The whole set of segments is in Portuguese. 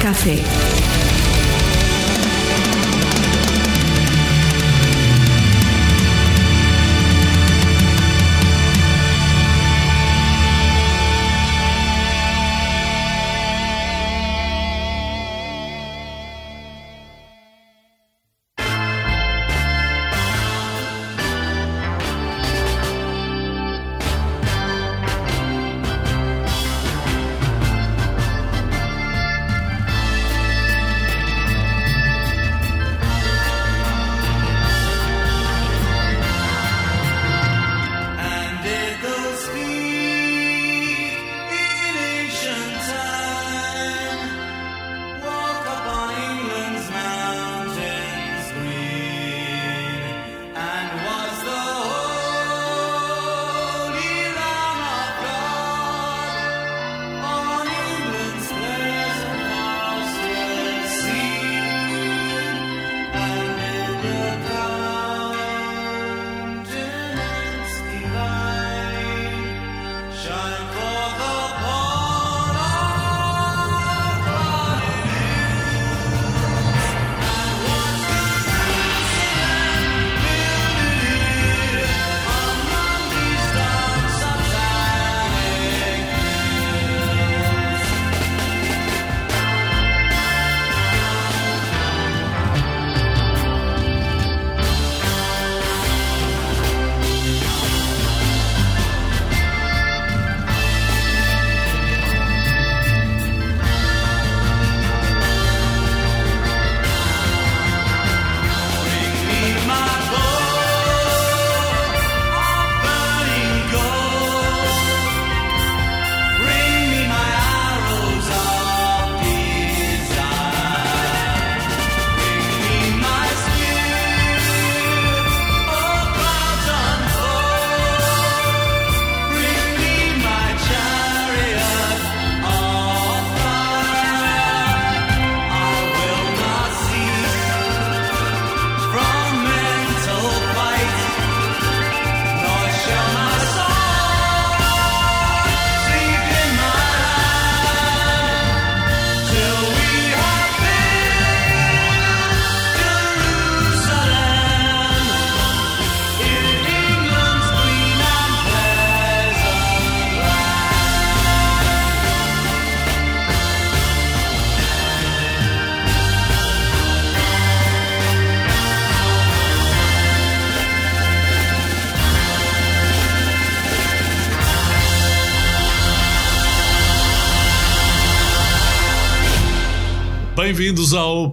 Café.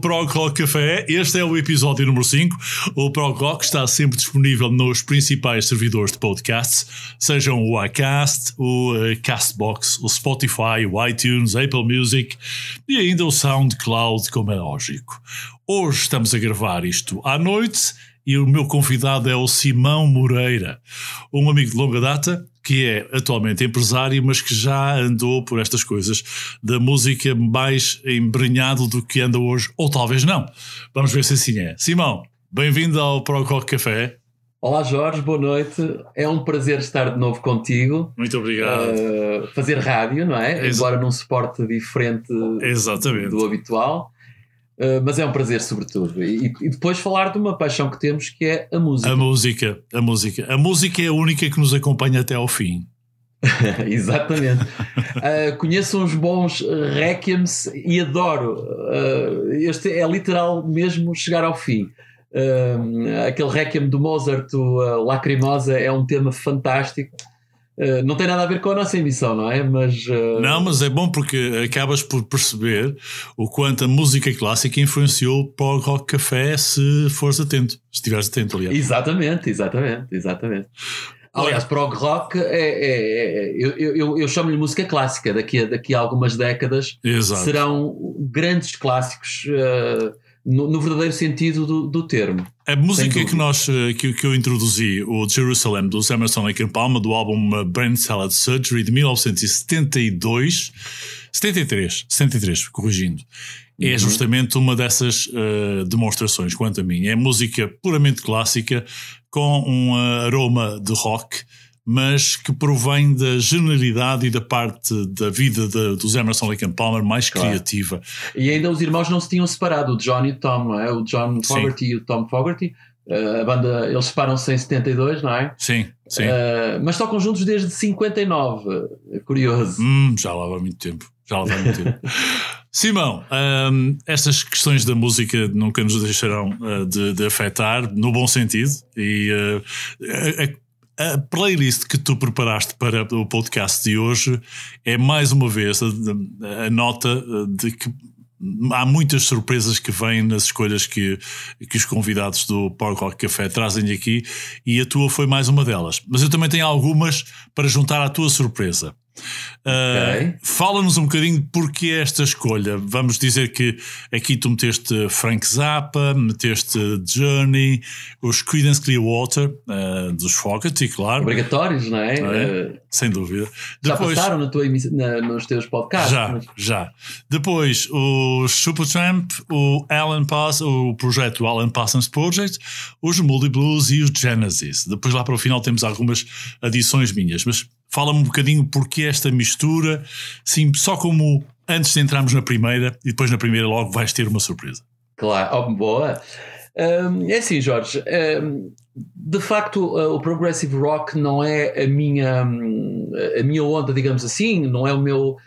Prog Rock Café. Este é o episódio número 5. O Prog Rock está sempre disponível nos principais servidores de podcasts, sejam o iCast, o eh, Castbox, o Spotify, o iTunes, Apple Music e ainda o SoundCloud, como é lógico. Hoje estamos a gravar isto à noite e o meu convidado é o Simão Moreira, um amigo de longa data que é atualmente empresário, mas que já andou por estas coisas da música mais embrenhado do que anda hoje, ou talvez não. Vamos ver se assim é. Simão, bem-vindo ao Pro Rock Café. Olá Jorge, boa noite. É um prazer estar de novo contigo. Muito obrigado. Uh, fazer rádio, não é? Exa- Embora num suporte diferente Exatamente. do habitual. Uh, mas é um prazer, sobretudo. E, e depois falar de uma paixão que temos que é a música. A música, a música. A música é a única que nos acompanha até ao fim. Exatamente. Uh, conheço uns bons requiems e adoro. Uh, este é literal mesmo chegar ao fim. Aquele requiem do Mozart, o Lacrimosa, é um tema fantástico. Uh, não tem nada a ver com a nossa emissão, não é? Mas, uh, Não, mas é bom porque acabas por perceber o quanto a música clássica influenciou o Pro Rock Café se fores atento. Se estiveres atento, aliás. Exatamente, exatamente, exatamente. Aliás, prog rock é, é- é- eu, eu, eu chamo-lhe música clássica. Daqui a, daqui a algumas décadas Exato. serão grandes clássicos uh, no, no verdadeiro sentido do, do termo. A música que, nós, eh, que, que eu introduzi, o Jerusalem, do Emerson Lake and Palmer, do álbum eh, Brain Salad Surgery de 1972, 73, 73, corrigindo, é Uhum. justamente uma dessas eh, demonstrações, quanto a mim. É música puramente clássica, com um aroma de rock, mas que provém da genialidade e da parte da vida de, dos Emerson Lake and Palmer mais Claro. criativa. E ainda os irmãos não se tinham separado, o John e o Tom, não é? O John Sim. Fogerty e o Tom Fogerty. Uh, a banda, eles separam-se em 72, não é? Sim, sim. Uh, mas tocam juntos desde 59. É curioso. Hum, já lá vai muito tempo. Já lá vai muito tempo. Simão, hum, estas questões da música nunca nos deixarão uh, de, de afetar, no bom sentido. E uh, a, a playlist que tu preparaste para o podcast de hoje é mais uma vez a, a nota de que há muitas surpresas que vêm nas escolhas que, que os convidados do Pork Rock Café trazem aqui e a tua foi mais uma delas. Mas eu também tenho algumas para juntar à tua surpresa. Uh, Ok. Fala-nos um bocadinho porque esta escolha. Vamos dizer que aqui tu meteste Frank Zappa, meteste Journey, os Creedence Clearwater, uh, dos Fogerty, claro, Obrigatórios, não é? É? Uh, sem dúvida. já passaram na tua emiss- na- nos teus podcasts. Já, mas- já. Depois o Supertramp, o Alan Pass, o projeto Alan Parsons Project, os Moody Blues e os Genesis. Depois lá para o final temos algumas adições minhas, mas fala-me um bocadinho porque esta mistura, sim, só como antes de entrarmos na primeira e depois na primeira logo vais ter uma surpresa. Claro, oh, boa. Hum, é assim, Jorge. hum, de facto, uh, o progressive rock não é a minha, hum, a minha onda, digamos assim, não é o meu.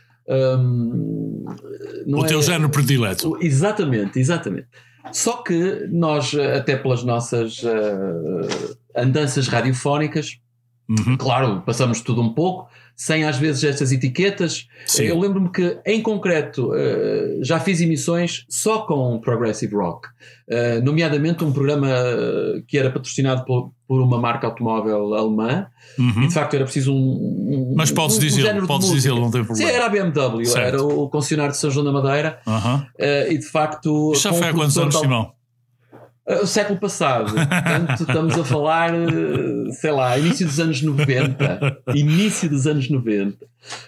não o é- teu género predileto. Exatamente, exatamente. Só que nós, uh, até pelas nossas uh, andanças radiofónicas, Uhum, claro, passamos tudo um pouco, sem às vezes estas etiquetas. sim. Eu lembro-me que, em concreto, eh, já fiz emissões só com progressive rock, Eh, nomeadamente um programa eh, que era patrocinado por, uma marca automóvel alemã, Uhum. e de facto era preciso um. um- Mas podes um- um de podes não tem Sim, problema. era a BMW, Certo. era o concessionário de São João da Madeira, eh, e de facto. Já foi há quantos anos, Simão? O século passado. Portanto, estamos a falar, uh, sei lá, início dos anos 90. Início dos anos 90.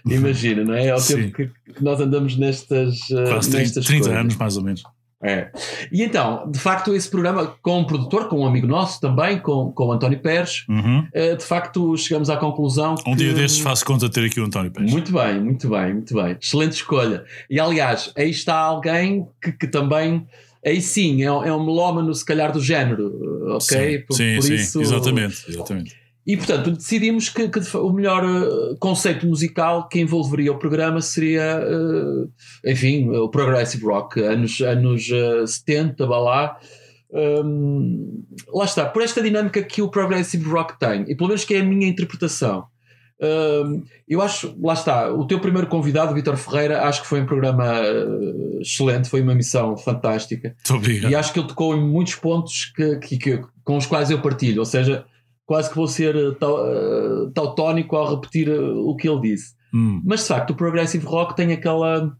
Imagina, não é? É o tempo que, nós andamos nestas, uh, Quase 30, nestas 30 coisas. anos, mais ou menos. É. E então, de facto, esse programa, com um produtor, com um amigo nosso também, com, com o António Pérez, Uhum. uh, de facto chegamos à conclusão Um que. dia destes faço conta de ter aqui o António Pérez. Muito bem, muito bem, muito bem. Excelente escolha. E aliás, aí está alguém que, que também. Aí sim, é, um- é um melómano, se calhar, do género, ok? Sim, Por- sim, por sim, isso- exatamente, exatamente. E portanto decidimos que, que o melhor uh, conceito musical que envolveria o programa seria, uh, enfim, o progressive rock, anos, anos uh, 70, vá lá. Um, lá está, por esta dinâmica que o progressive rock tem, e pelo menos que é a minha interpretação. Eu acho, lá está, o teu primeiro convidado, Vitor Ferreira, acho que foi um programa uh, excelente, foi uma missão fantástica. Obrigado. E acho que ele tocou em muitos pontos que, que- que- com os quais eu partilho, ou seja, quase que vou ser tau- uh, tautónico ao repetir o que ele disse. Hum, Mas de facto, o Progressive Rock tem aquela,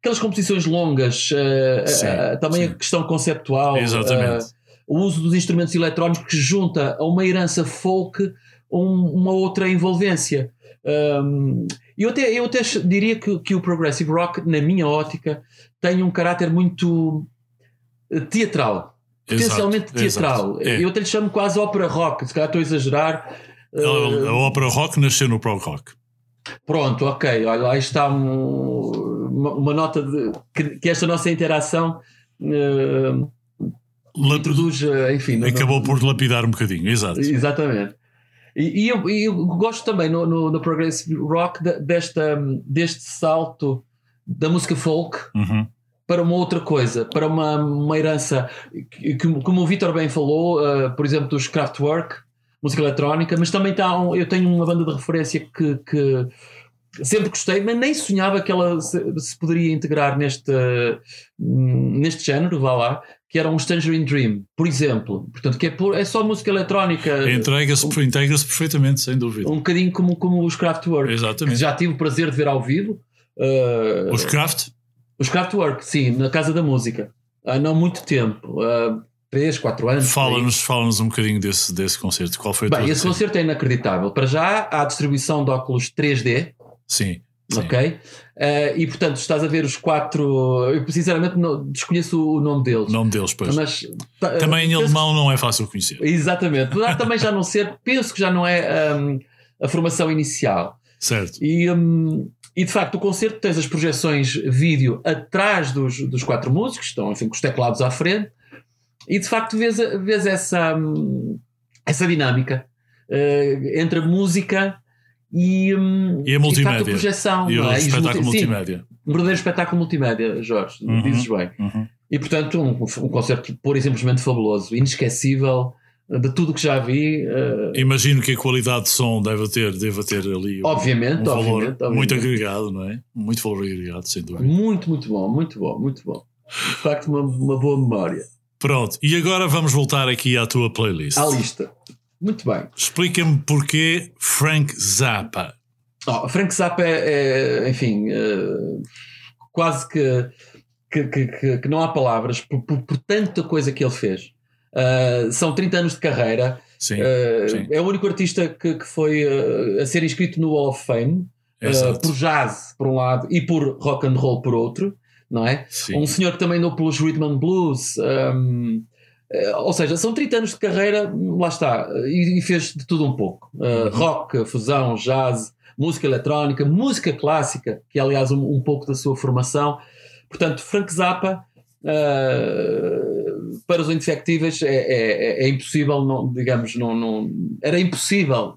aquelas composições longas, Sim, uh, também sim. a questão conceptual, Exatamente. o uso dos instrumentos eletrónicos que junta a uma herança folk um- uma outra envolvência. Um, eu, até, eu até diria que, que o Progressive Rock, na minha ótica, tem um caráter muito uh, teatral potencialmente teatral. É. Eu até lhe chamo quase ópera rock, se calhar estou a exagerar. A, a ópera rock nasceu no prog rock. pronto, ok, olha, lá está um- uma, uma nota de que, que esta nossa interação uh, introduz, enfim. Acabou no- por lapidar um bocadinho, exato. Exatamente. E, e eu, e eu gosto também no, no, no Progressive Rock de- desta, deste salto da música folk Uhum. para uma outra coisa, para uma, uma herança, que, como o Vitor bem falou, uh, por exemplo, dos Kraftwerk, música eletrónica, mas também está um- eu tenho uma banda de referência que, que sempre gostei, mas nem sonhava que ela se, se poderia integrar neste, hum, neste género, vá lá, que era um Tangerine Dream, por exemplo. Portanto, que é, por- é só música eletrónica, Entrega-se integra-se perfeitamente, sem dúvida. um bocadinho como, como os Kraftwerk, Exatamente. já tive o prazer de ver ao vivo. Uh, Os craft, os Kraftwerk, sim, na Casa da Música. Há não muito tempo. Há 3, 4 anos. fala-nos fala um bocadinho desse, desse concerto. Qual foi a Bem, esse concerto é inacreditável. Para já, há a distribuição de óculos 3D, Sim. sim. ok? Eh, e portanto, estás a ver os quatro. Eu sinceramente não, desconheço o nome deles. O nome deles, pois. Mas, ta- Também em alemão não é fácil conhecer. Exatamente. Também já não ser, penso que já não é hum, a formação inicial. Certo. E, hum, e de facto, o concerto tens as projeções vídeo atrás dos, dos quatro músicos, estão enfim, com os teclados à frente, e de facto vês, vês essa, hum, essa dinâmica eh, entre a música e, hum, E a multimédia. projeção. E o é? espetáculo multi- sim, multimédia. um verdadeiro espetáculo multimédia, Jorge, Uhum. dizes bem. Uhum. E portanto, um, um concerto pura e simplesmente fabuloso, inesquecível, de tudo o que já vi. eh, Imagino que a qualidade de som deve ter, deve ter ali um- Obviamente, um valor obviamente, obviamente. muito agregado, não é? Muito valor agregado, sem dúvida. muito, muito bom, muito bom, muito bom. De facto, uma, uma boa memória. Pronto, e agora vamos voltar aqui à tua playlist. À lista. Muito bem. Explica-me porquê Frank Zappa. Oh, Frank Zappa é, é, enfim, eh, quase que, que, que- que- não há palavras por, por- por tanta coisa que ele fez. Eh, são 30 anos de carreira. Sim, Eh, sim. é o único artista que, que foi eh, a ser inscrito no Hall of Fame por jazz, por um lado, e por rock and roll, por outro. Não é? Sim. Um senhor que também andou pelos Rhythm and Blues. um, eh, ou seja, são 30 anos de carreira, lá está, e, e fez de tudo um pouco: Uh, rock, fusão, jazz, música eletrónica, música clássica, que é aliás um, um pouco da sua formação. Portanto, Frank Zappa, uh, para os indefectíveis, é, é- é impossível, não, digamos, não, não, era impossível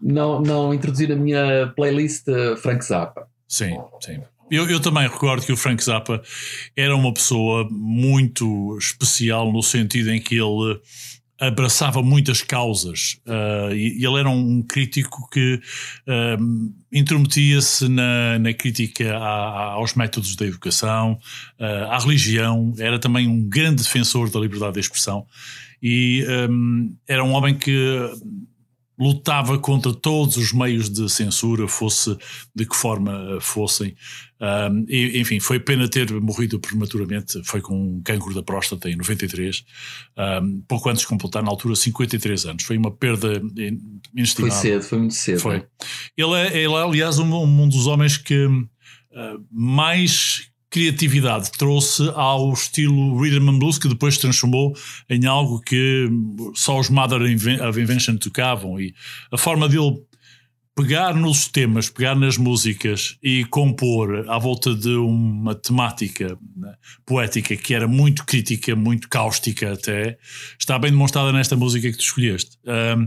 não, não introduzir na minha playlist Frank Zappa. Sim, sim. Eu, eu também recordo que o Frank Zappa era uma pessoa muito especial no sentido em que ele abraçava muitas causas ah, e, ele era um crítico que ah, intrometia-se na, na crítica aos métodos da educação, ah, à religião, era também um grande defensor da liberdade de expressão e ah, era um homem que lutava contra todos os meios de censura, fosse de que forma fossem. Um, e, enfim, foi pena ter morrido prematuramente, foi com um cancro da próstata em 93, um, pouco antes de completar, na altura, 53 anos. Foi uma perda in- Foi inestimável. cedo, foi muito cedo. Foi. né? Ele é, ele é, aliás, um, um dos homens que uh, mais criatividade trouxe ao estilo Rhythm and Blues, que depois se transformou em algo que só os Mother of Invention tocavam. E a forma dele pegar nos temas, pegar nas músicas e compor à volta de uma temática né, poética que era muito crítica, muito cáustica até, está bem demonstrada nesta música que tu escolheste. Um,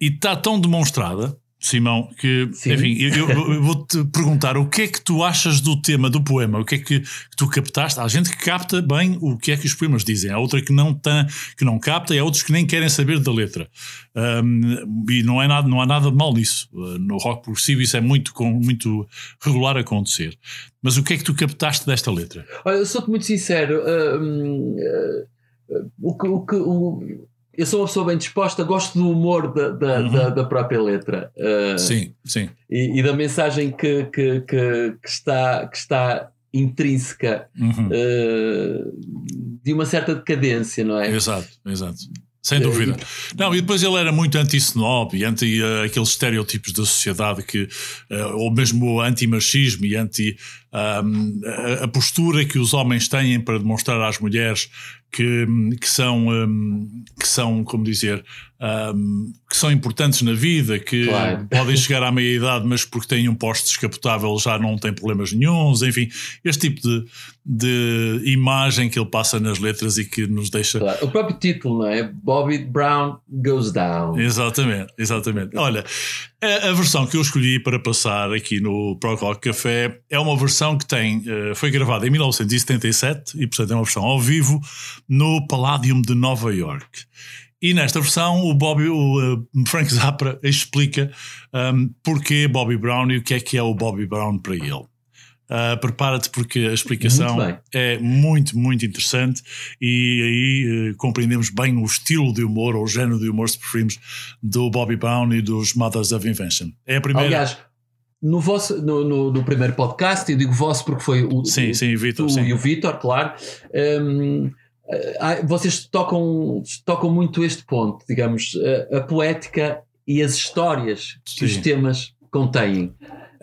e está tão demonstrada, Simão, que, Sim. enfim, eu, eu- vou-te perguntar o que é que tu achas do tema do poema, o que é que, tu captaste? Há gente que capta bem o que é que os poemas dizem, há outra que não, tá, que não capta e há outros que nem querem saber da letra. Um, e não, é nada, não há nada de mal nisso. Uh, no rock progressivo isso é muito, muito regular acontecer. Mas o que é que tu captaste desta letra? Olha, eu sou-te muito sincero. hum, uh, o que, o que, o- eu sou uma pessoa bem disposta, gosto do humor da, da, Uhum. da, da própria letra uh, Sim, sim. e, e da mensagem que, que, que, que está, que está intrínseca Uhum. uh, de uma certa decadência, não é? Exato, exato. Sem dúvida. Não, e depois ele era muito anti-snob e anti eh, aqueles estereótipos da sociedade que, eh, ou mesmo anti-machismo e anti a, postura que os homens têm para demonstrar às mulheres que, que são, que são, como dizer, hum, que são importantes na vida, que Claro. podem chegar à meia-idade, mas porque têm um posto descapotável já não têm problemas nenhuns, enfim, este tipo de, de imagem que ele passa nas letras e que nos deixa. Claro. O próprio título, não é? Bobby Brown Goes Down. Exatamente, exatamente. Olha, a, a versão que eu escolhi para passar aqui no Pro Rock Café é uma versão que tem, eh, foi gravada em 1977 e, portanto, é uma versão ao vivo no Palladium de Nova York. E nesta versão, o Bobby, o eh, Frank Zappa explica um, porquê Bobby Brown e o que é que é o Bobby Brown para ele. Ah, Prepara-te porque a explicação Muito é muito, muito interessante e aí eh, compreendemos bem o estilo de humor ou o género de humor, se preferimos, do Bobby Brown e dos Mothers of Invention. É a primeira. Aliás, no, vosso, no, no, no primeiro podcast, eu digo vosso porque foi o, sim, o, sim, Vitor. tu sim. e o Vitor, claro. hum, ah, vocês tocam, tocam muito este ponto, digamos, a, a poética e as histórias que os Sim. temas contêm.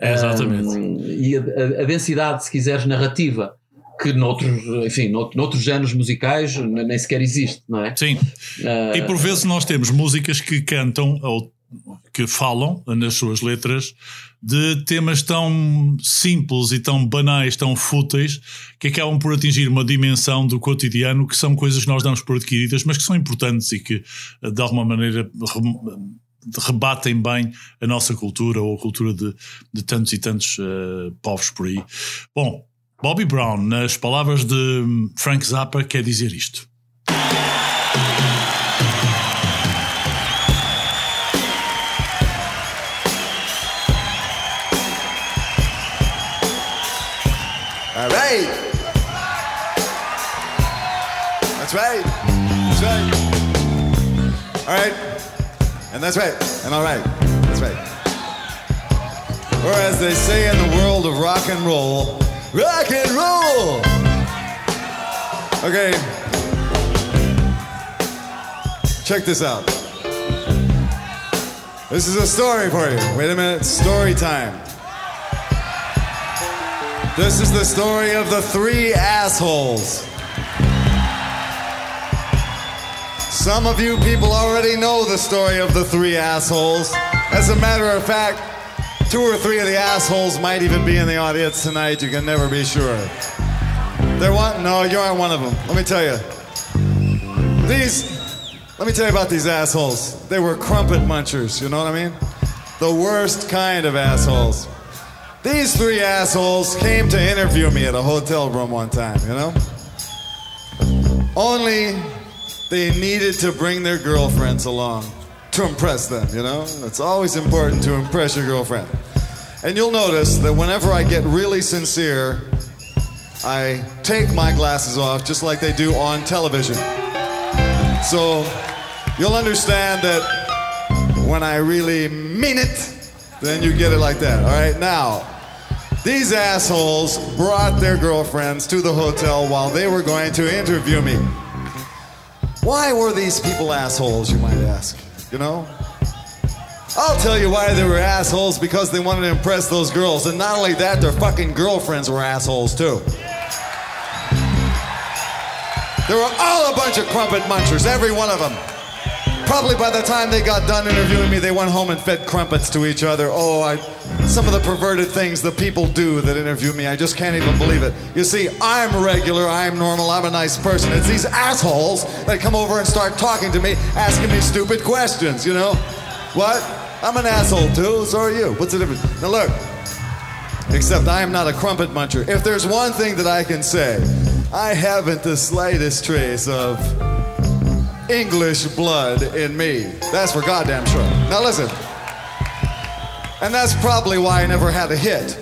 Exatamente. Hum, e a, a- densidade, se quiseres, narrativa, que noutros, enfim, nout- noutros géneros musicais nem sequer existe, não é? Sim, Ah, e por vezes nós temos músicas que cantam ou que falam nas suas letras de temas tão simples e tão banais, tão fúteis, que acabam por atingir uma dimensão do cotidiano que são coisas que nós damos por adquiridas, mas que são importantes e que, de alguma maneira, rebatem bem a nossa cultura ou a cultura de, de tantos e tantos eh, povos por aí. Bom, Bobby Brown, nas palavras de Frank Zappa, quer dizer isto. Right. That's right. All right. And that's right. And all right. That's right. Or as they say in the world of rock and roll, rock and roll. Okay. Check this out. This is a story for you. Wait a minute. Story time. This is the story of the three assholes. Some of you people already know the story of the three assholes. As a matter of fact, two or three of the assholes might even be in the audience tonight. You can never be sure. They're one? No, you aren't one of them. Let me tell you. These, let me tell you about these assholes. They were crumpet munchers, you know what I mean? The worst kind of assholes. These three assholes came to interview me at a hotel room one time, you know? Only they needed to bring their girlfriends along to impress them, you know? It's always important to impress your girlfriend. And you'll notice that whenever I get really sincere, I take my glasses off just like they do on television. So you'll understand that when I really mean it, then you get it like that. All right, now, these assholes brought their girlfriends to the hotel while they were going to interview me. Why were these people assholes, you might ask? You know? I'll tell you why they were assholes because they wanted to impress those girls. And not only that, their fucking girlfriends were assholes too. They were all a bunch of crumpet munchers, every one of them. Probably by the time they got done interviewing me, they went home and fed crumpets to each other. Oh, I, some of the perverted things the people do that interview me, I just can't even believe it. You see, I'm regular, I'm normal, I'm a nice person. It's these assholes that come over and start talking to me, asking me stupid questions, you know? What? I'm an asshole too, so are you. What's the difference? Now look, except I am not a crumpet muncher. If there's one thing that I can say, I haven't the slightest trace of English blood in me. That's for goddamn sure. Now listen. And that's probably why I never had a hit.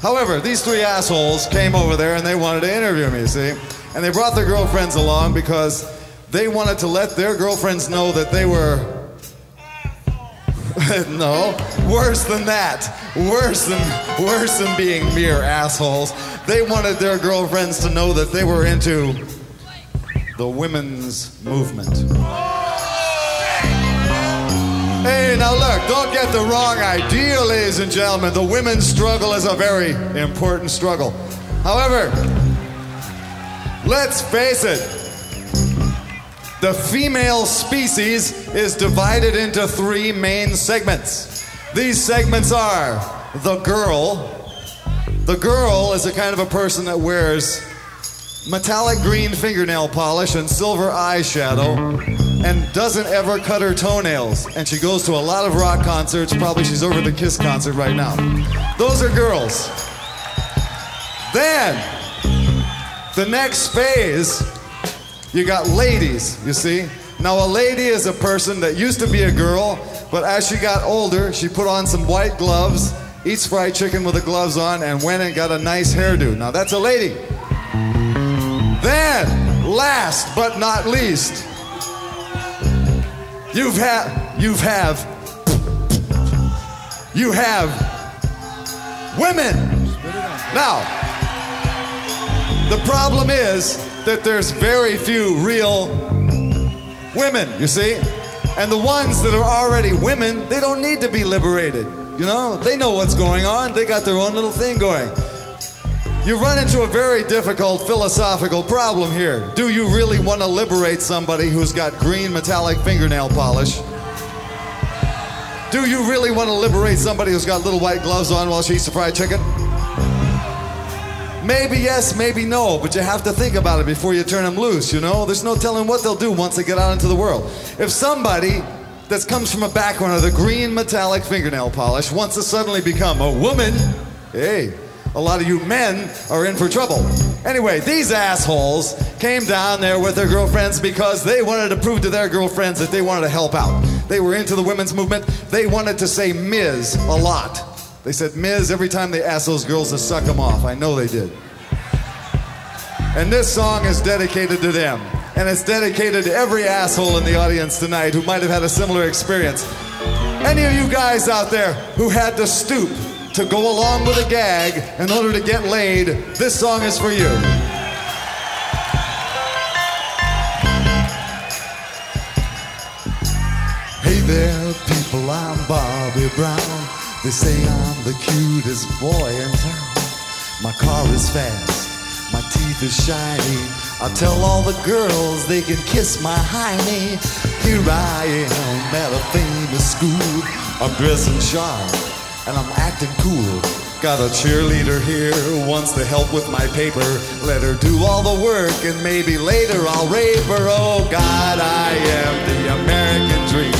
However, these three assholes came over there and they wanted to interview me, see? And they brought their girlfriends along because they wanted to let their girlfriends know that they were. no, worse than that. Worse than worse than being mere assholes. They wanted their girlfriends to know that they were into the women's movement. Hey, now look, don't get the wrong idea, ladies and gentlemen. The women's struggle is a very important struggle. However, let's face it, the female species is divided into three main segments. These segments are the girl. The girl is a kind of a person that wears metallic green fingernail polish and silver eyeshadow and doesn't ever cut her toenails. And she goes to a lot of rock concerts. Probably she's over the Kiss concert right now. Those are girls. Then, the next phase, you got ladies, you see. Now, a lady is a person that used to be a girl, but as she got older, she put on some white gloves, eats fried chicken with the gloves on, and went and got a nice hairdo. Now, that's a lady. Then, last but not least, you've had, you've have, you have women. Now, the problem is that there's very few real women, you see? And the ones that are already women, they don't need to be liberated. You know, they know what's going on, they got their own little thing going. You run into a very difficult philosophical problem here. Do you really want to liberate somebody who's got green metallic fingernail polish? Do you really want to liberate somebody who's got little white gloves on while she eats the fried chicken? Maybe yes, maybe no, but you have to think about it before you turn them loose, you know? There's no telling what they'll do once they get out into the world. If somebody that comes from a background of the green metallic fingernail polish wants to suddenly become a woman, hey, a lot of you men are in for trouble. Anyway, these assholes came down there with their girlfriends because they wanted to prove to their girlfriends that they wanted to help out. They were into the women's movement. They wanted to say Ms. a lot. They said Ms. every time they asked those girls to suck them off. I know they did. And this song is dedicated to them. And it's dedicated to every asshole in the audience tonight who might have had a similar experience. Any of you guys out there who had to stoop to go along with a gag in order to get laid, this song is for you. Hey there, people, I'm Bobby Brown. They say I'm the cutest boy in town. My car is fast, my teeth are shiny. I tell all the girls they can kiss my hiney. Here I am at a famous school. I'm dressing sharp and I'm acting cool. Got a cheerleader here, who wants to help with my paper. Let her do all the work and maybe later I'll rape her. Oh God, I am the American dream.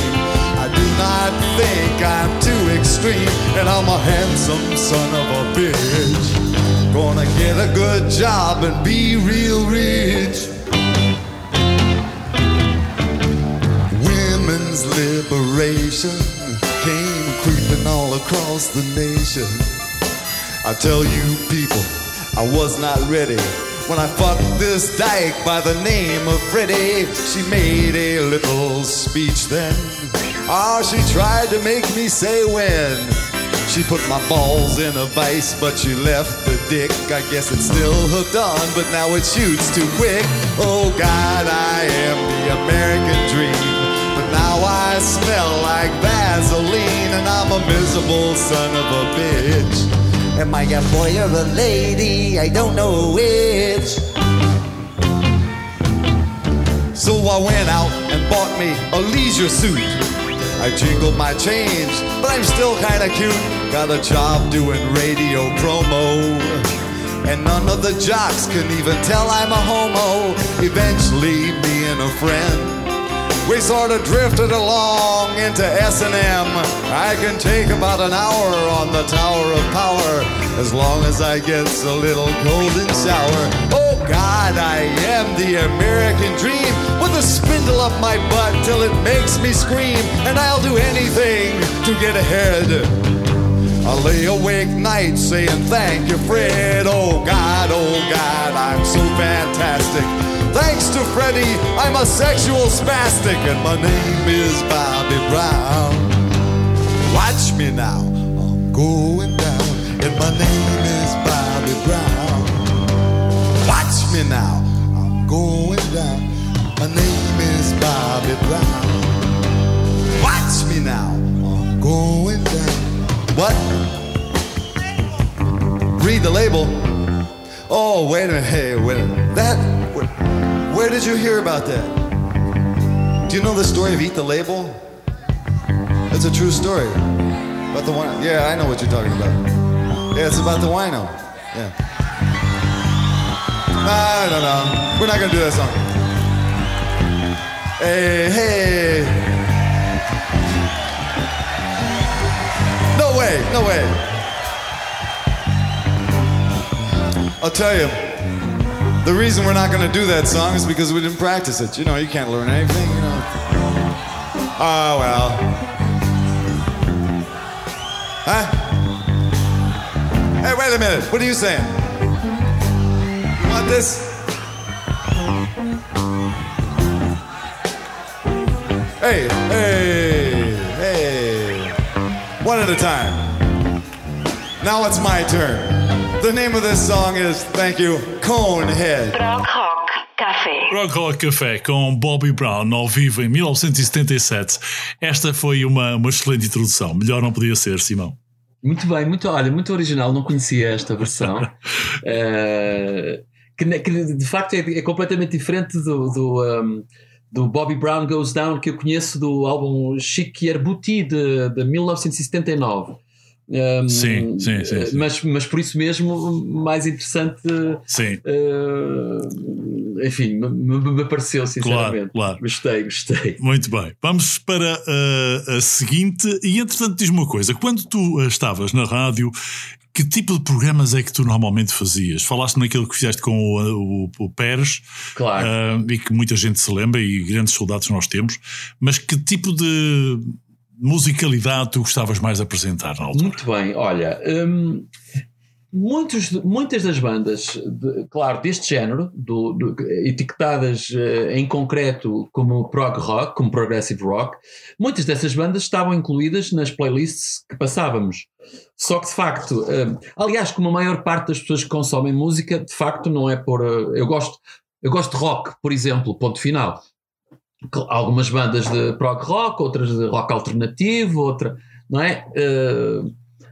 I do not think I'm too extreme, and I'm a handsome son of a bitch. Gonna get a good job and be real rich. Women's liberation came creeping all across the nation. I tell you, people, I was not ready. When I fucked this dyke by the name of Freddie, she made a little speech then. Oh, she tried to make me say when. She put my balls in a vice, but she left the dick. I guess it's still hooked on, but now it shoots too quick. Oh God, I am the American dream. But now I smell like Vaseline, and I'm a miserable son of a bitch. Am I a boy or a lady? I don't know which. So I went out and bought me a leisure suit. I jingled my change, but I'm still kinda cute. Got a job doing radio promo. And none of the jocks can even tell I'm a homo. Eventually, and a friend, we sort of drifted along into S&M. I can take about an hour on the Tower of Power as long as I get a little golden shower. Oh God, I am the American dream with a spindle up my butt till it makes me scream, and I'll do anything to get ahead. I lay awake nights saying thank you, Fred. Oh God, oh God, I'm so fantastic. Thanks to Freddie, I'm a sexual spastic, and my name is Bobby Brown. Watch me now, I'm going down, and my name is Bobby Brown. Watch me now, I'm going down. My name is Bobby Brown. Watch me now, I'm going down. What? Read the label. Oh, wait a minute. Hey, wait a minute. That. Where, did you hear about that? Do you know the story of Eat the Label? It's a true story. About the wine. Yeah, I know what you're talking about. Yeah, it's about the wino. Yeah. I don't know. We're not gonna do that song. Hey, hey. No way, no way. I'll tell you, the reason we're not going to do that song is because we didn't practice it. You know, you can't learn anything, you know. Oh, well. Huh? Hey, wait a minute. What are you saying? You want this? Hey, hey, hey. One at a time. Now it's my turn. The name of this song is, thank you, Conehead. Rock Café. Rock Rock Café com Bobby Brown ao vivo em 1977. Esta foi uma, uma excelente introdução. Melhor não podia ser, Simão. Muito bem, muito, olha, muito original, não conhecia esta versão. Eh, que, que de facto é, é completamente diferente do, do, um, do Bobby Brown Goes Down, que eu conheço do álbum Chic Bouti de, de 1979. Um, Sim, sim, sim, sim. Mas, mas por isso mesmo, mais interessante, Sim, uh, enfim, me, me me pareceu, sinceramente. claro. Gostei, gostei. muito bem. Vamos para uh, a seguinte. E entretanto, diz-me uma coisa: quando tu estavas na rádio, que tipo de programas é que tu normalmente fazias? Falaste naquilo que fizeste com o, o, o Pérez, Claro. uh, e que muita gente se lembra, e grandes soldados nós temos, mas que tipo de musicalidade tu gostavas mais de apresentar na altura? Muito bem, olha, hum, muitos, muitas das bandas, de- claro, deste género, do- do- etiquetadas eh, em concreto como prog rock, como progressive rock, muitas dessas bandas estavam incluídas nas playlists que passávamos. Só que de facto, hum, aliás, como a maior parte das pessoas que consomem música, de facto, não é por. eh, eu gosto. Eu gosto de rock, por exemplo, ponto final. Algumas bandas de prog rock, outras de rock alternativo, outra, não é? Eh,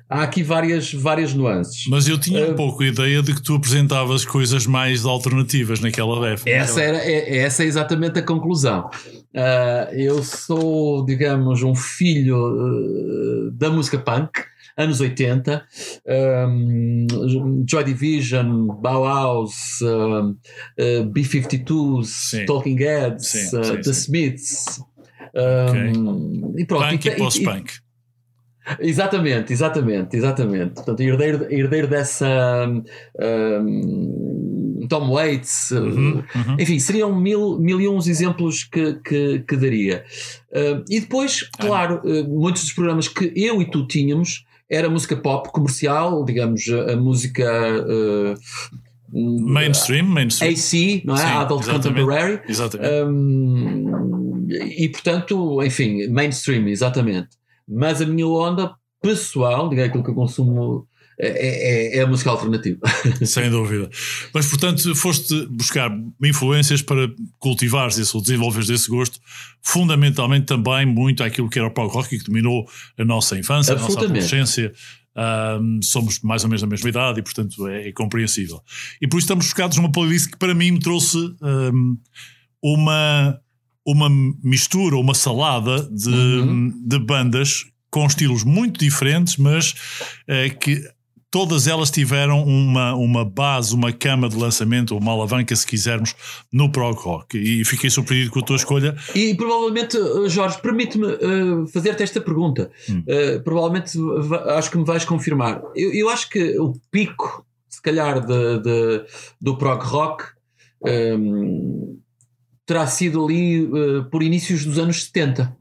há aqui várias, várias nuances. Mas eu tinha um Uh, pouco a ideia de que tu apresentavas coisas mais alternativas naquela época. Essa, era, é, essa é exatamente a conclusão. Ah, eu sou, digamos, um filho eh, da música punk, anos 80, um, Joy Division, Bauhaus, eh, B-52s, Sim. Talking Heads, Sim, sim, The sim. Smiths. um, E pronto, Punk e e- pós-punk. Exatamente, exatamente, exatamente. Portanto, herdeiro, herdeiro dessa um, Tom Waits, uh, Uhum, uhum. enfim, seriam mil, mil e uns exemplos que, que, que daria. Uh, e depois, Ah. claro, uh, muitos dos programas que eu e tu tínhamos era música pop comercial, digamos, a, música uh, Mainstream, mainstream. AC, não é? Sim, Adult exatamente. Contemporary. Exatamente. Hum, e portanto, enfim, mainstream, exatamente. Mas a minha onda pessoal, diga aquilo que eu consumo, é, é, é a música alternativa. Sem dúvida. Mas, portanto, foste buscar influências para cultivares esse, ou desenvolveres esse gosto, fundamentalmente também muito àquilo que era o prog rock que dominou a nossa infância, a nossa adolescência. Ahm, somos mais ou menos da mesma idade e, portanto, é, é compreensível. E por isso estamos focados numa playlist que para mim me trouxe ahm, uma, uma mistura, uma salada de, Uhum. de bandas com estilos muito diferentes, mas eh, que todas elas tiveram uma, uma base, uma cama de lançamento, ou uma alavanca, se quisermos, no prog rock. E fiquei surpreendido com a tua escolha. E provavelmente, uh, Jorge, permite-me uh, fazer-te esta pergunta. Hum. Uh, provavelmente va- acho que me vais confirmar. Eu, eu acho que o pico, se calhar, de, de- do prog rock um, terá sido ali uh, por inícios dos anos 70.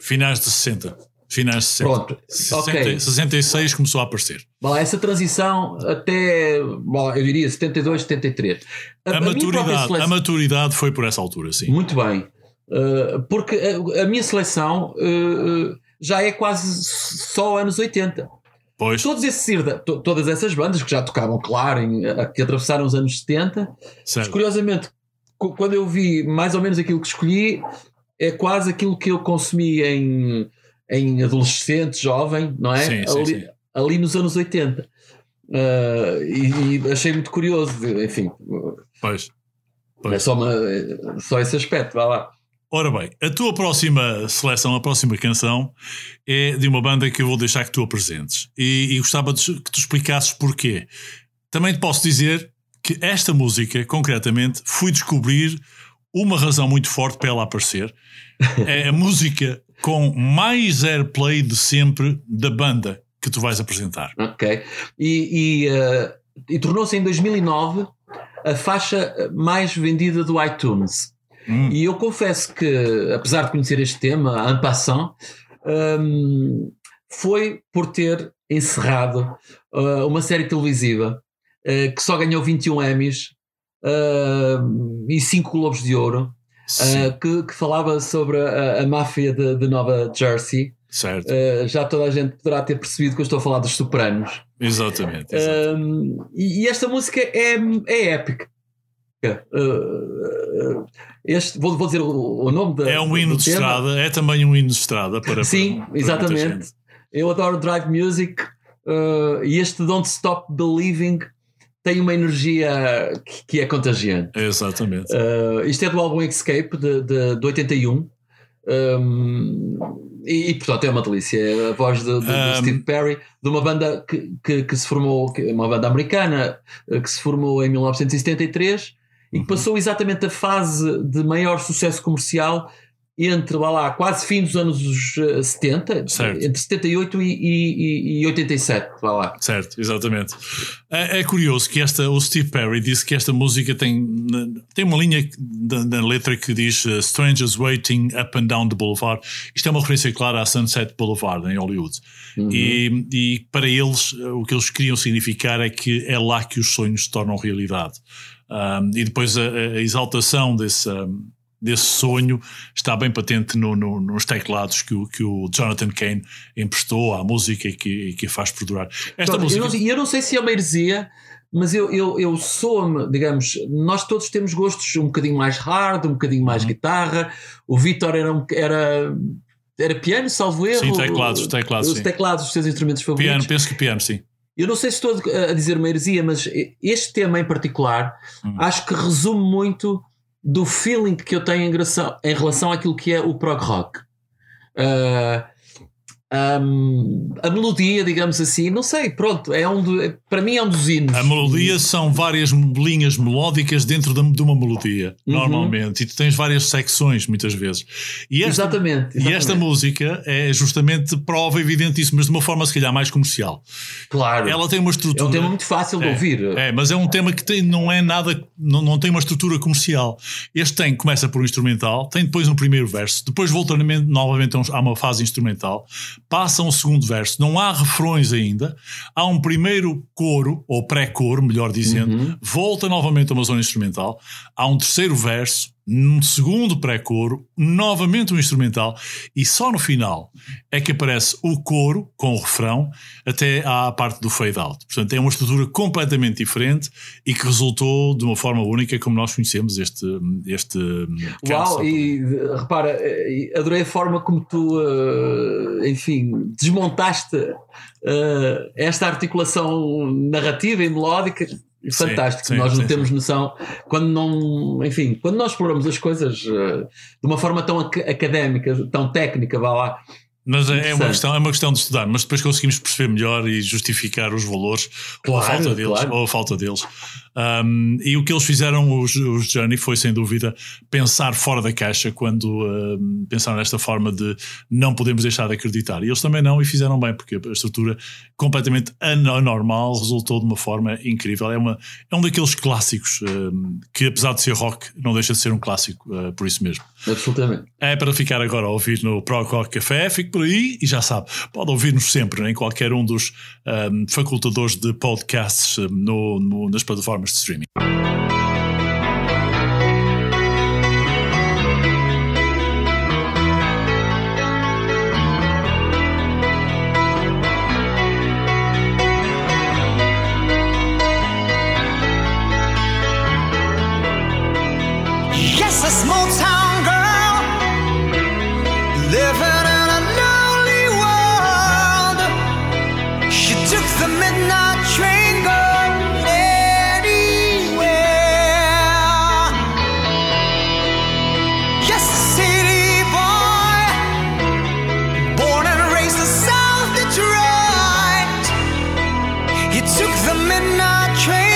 Finais de 60. Finais de 60. Pronto, 60, ok. 66 começou a aparecer. Lá, essa transição até, bom, eu diria 72, 73. A, minha própria maturidade, seleção- a maturidade foi por essa altura, sim. Muito bem. Uh, porque a, a minha seleção uh, já é quase só anos 80. Pois, Todos esses, todas essas bandas que já tocavam, claro, em- a- que atravessaram os anos 70, mas curiosamente, cu- quando eu vi mais ou menos aquilo que escolhi, é quase aquilo que eu consumi em, em adolescente, jovem, não é? Sim, sim, ali, sim. ali nos anos 80. Uh, e, e achei muito curioso, enfim, Pois. é Pois. só, uma, só esse aspecto, vá lá. Ora bem, a tua próxima seleção, a próxima canção, é de uma banda que eu vou deixar que tu apresentes. E, e gostava de, que tu explicasses porquê. Também te posso dizer que esta música, concretamente, fui descobrir uma razão muito forte para ela aparecer. É a música com mais airplay de sempre da banda que tu vais apresentar. Ok. E, e, uh, e tornou-se em 2009 a faixa mais vendida do iTunes. Hum. E eu confesso que, apesar de conhecer este tema, en passant, hum, foi por ter encerrado uh, uma série televisiva uh, que só ganhou 21 Emmys uh, e 5 Globos de Ouro, uh, que, que falava sobre a, a máfia de, de Nova Jersey. certo. Uh, já toda a gente poderá ter percebido que eu estou a falar dos Sopranos. Exatamente. exatamente. Um, e, e esta música é, é épica. Este, vou, vou dizer o, o nome da, é um hino de tema. estrada, é também um hino de estrada para. Sim, para- para exatamente. Eu adoro drive music uh, e este Don't Stop Believing tem uma energia que, que é contagiante. Exatamente. Uh, isto é do álbum Escape de, de, de 81. Um, e, e, portanto é uma delícia. É a voz de, de, de Um, Steve Perry, de uma banda que, que, que se formou, que- uma banda americana eh, que se formou em 1973 e Uhum. que passou exatamente a fase de maior sucesso comercial entre lá, lá quase fim dos anos eh, 70, Certo. entre 78 e, e, e, e 87. Lá, lá. Certo, exatamente. É, é curioso que esta, o Steve Perry disse que esta música tem, tem uma linha da, da letra que diz uh, Strangers Waiting Up and Down the Boulevard. Isto é uma referência clara à Sunset Boulevard em Hollywood. E, e para eles, uh, o que eles queriam significar é que é lá que os sonhos se tornam realidade. Um, e depois a, a exaltação desse. um, desse sonho está bem patente no- no- nos teclados que o, que o Jonathan Kane emprestou à música e que, e que faz perdurar. Esta Pronto, música. eu, não, eu não sei se é uma heresia, mas eu, eu, eu sou-me, digamos, nós todos temos gostos um bocadinho mais hard, um bocadinho Uhum. mais guitarra. O Vitor era, um, era, era piano, salvo erro. Sim, teclados, teclados, Os sim. teclados, os seus instrumentos favoritos. Piano, penso que piano, sim. Eu não sei se estou a a dizer uma heresia, mas este tema em particular Hum. acho que resume muito do feeling que eu tenho em relação, em relação àquilo que é o prog rock. Ah, um, a melodia, digamos assim, não sei, pronto, é um do- para mim é um dos hinos. A melodia são várias linhas melódicas dentro de uma melodia, Uhum. normalmente, e tu tens várias secções muitas vezes. E esta, Exatamente, E esta exatamente. música é justamente prova evidente disso, mas de uma forma se calhar mais comercial. Claro, Ela tem uma é estrutura. um tema muito fácil de É, ouvir. É, mas é um tema que tem, não é nada, não, não tem uma estrutura comercial. Este tem, começa por um instrumental, tem depois um primeiro verso, depois volta novamente- a uma fase instrumental, passa um segundo verso, não há refrões ainda, há um primeiro coro, ou pré-coro, melhor dizendo, Uhum. volta novamente a uma zona instrumental, há um terceiro verso, um segundo pré-coro, novamente um instrumental, e só no final é que aparece o coro com o refrão até à parte do fade-out. Portanto, é uma estrutura completamente diferente e que resultou de uma forma única como nós conhecemos este. este Uau, e repara, eh, adorei a forma como tu, eh, enfim, desmontaste eh, esta articulação narrativa e melódica. Fantástico, sim, nós não sim, temos noção quando não, enfim, quando nós exploramos as coisas eh, de uma forma tão ac- académica, tão técnica, vá lá, Mas é, é uma questão, é uma questão de estudar, mas depois conseguimos perceber melhor e justificar os valores ou a Claro, falta deles. claro. Ou a falta deles. Um, e o que eles fizeram, os, os Journey, foi sem dúvida pensar fora da caixa quando um, pensaram nesta forma de não podemos deixar de acreditar. E eles também não, e fizeram bem, porque a estrutura completamente anormal resultou de uma forma incrível. É, uma, é um daqueles clássicos um, que, apesar de ser rock, não deixa de ser um clássico, uh, por isso mesmo. absolutamente. É para ficar agora a ouvir no Pro Rock Café, fique por aí e já sabe, pode ouvir-nos sempre em qualquer um dos ahm, facultadores de podcasts ahm, no- no- nas plataformas de streaming. Took the midnight train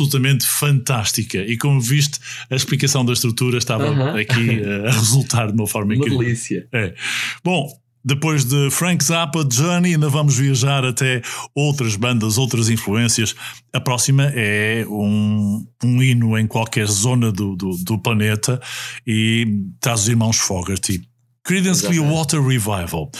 absolutamente fantástica. E como viste, a explicação da estrutura estava Aham. aqui eh, a resultar de uma forma Uma incrível. delícia. É. Bom, depois de Frank Zappa, Journey, ainda vamos viajar até outras bandas, outras influências. A próxima é um, um hino em qualquer zona do, do, do planeta e traz os irmãos Fogerty. Creedence Exatamente. Clearwater Revival.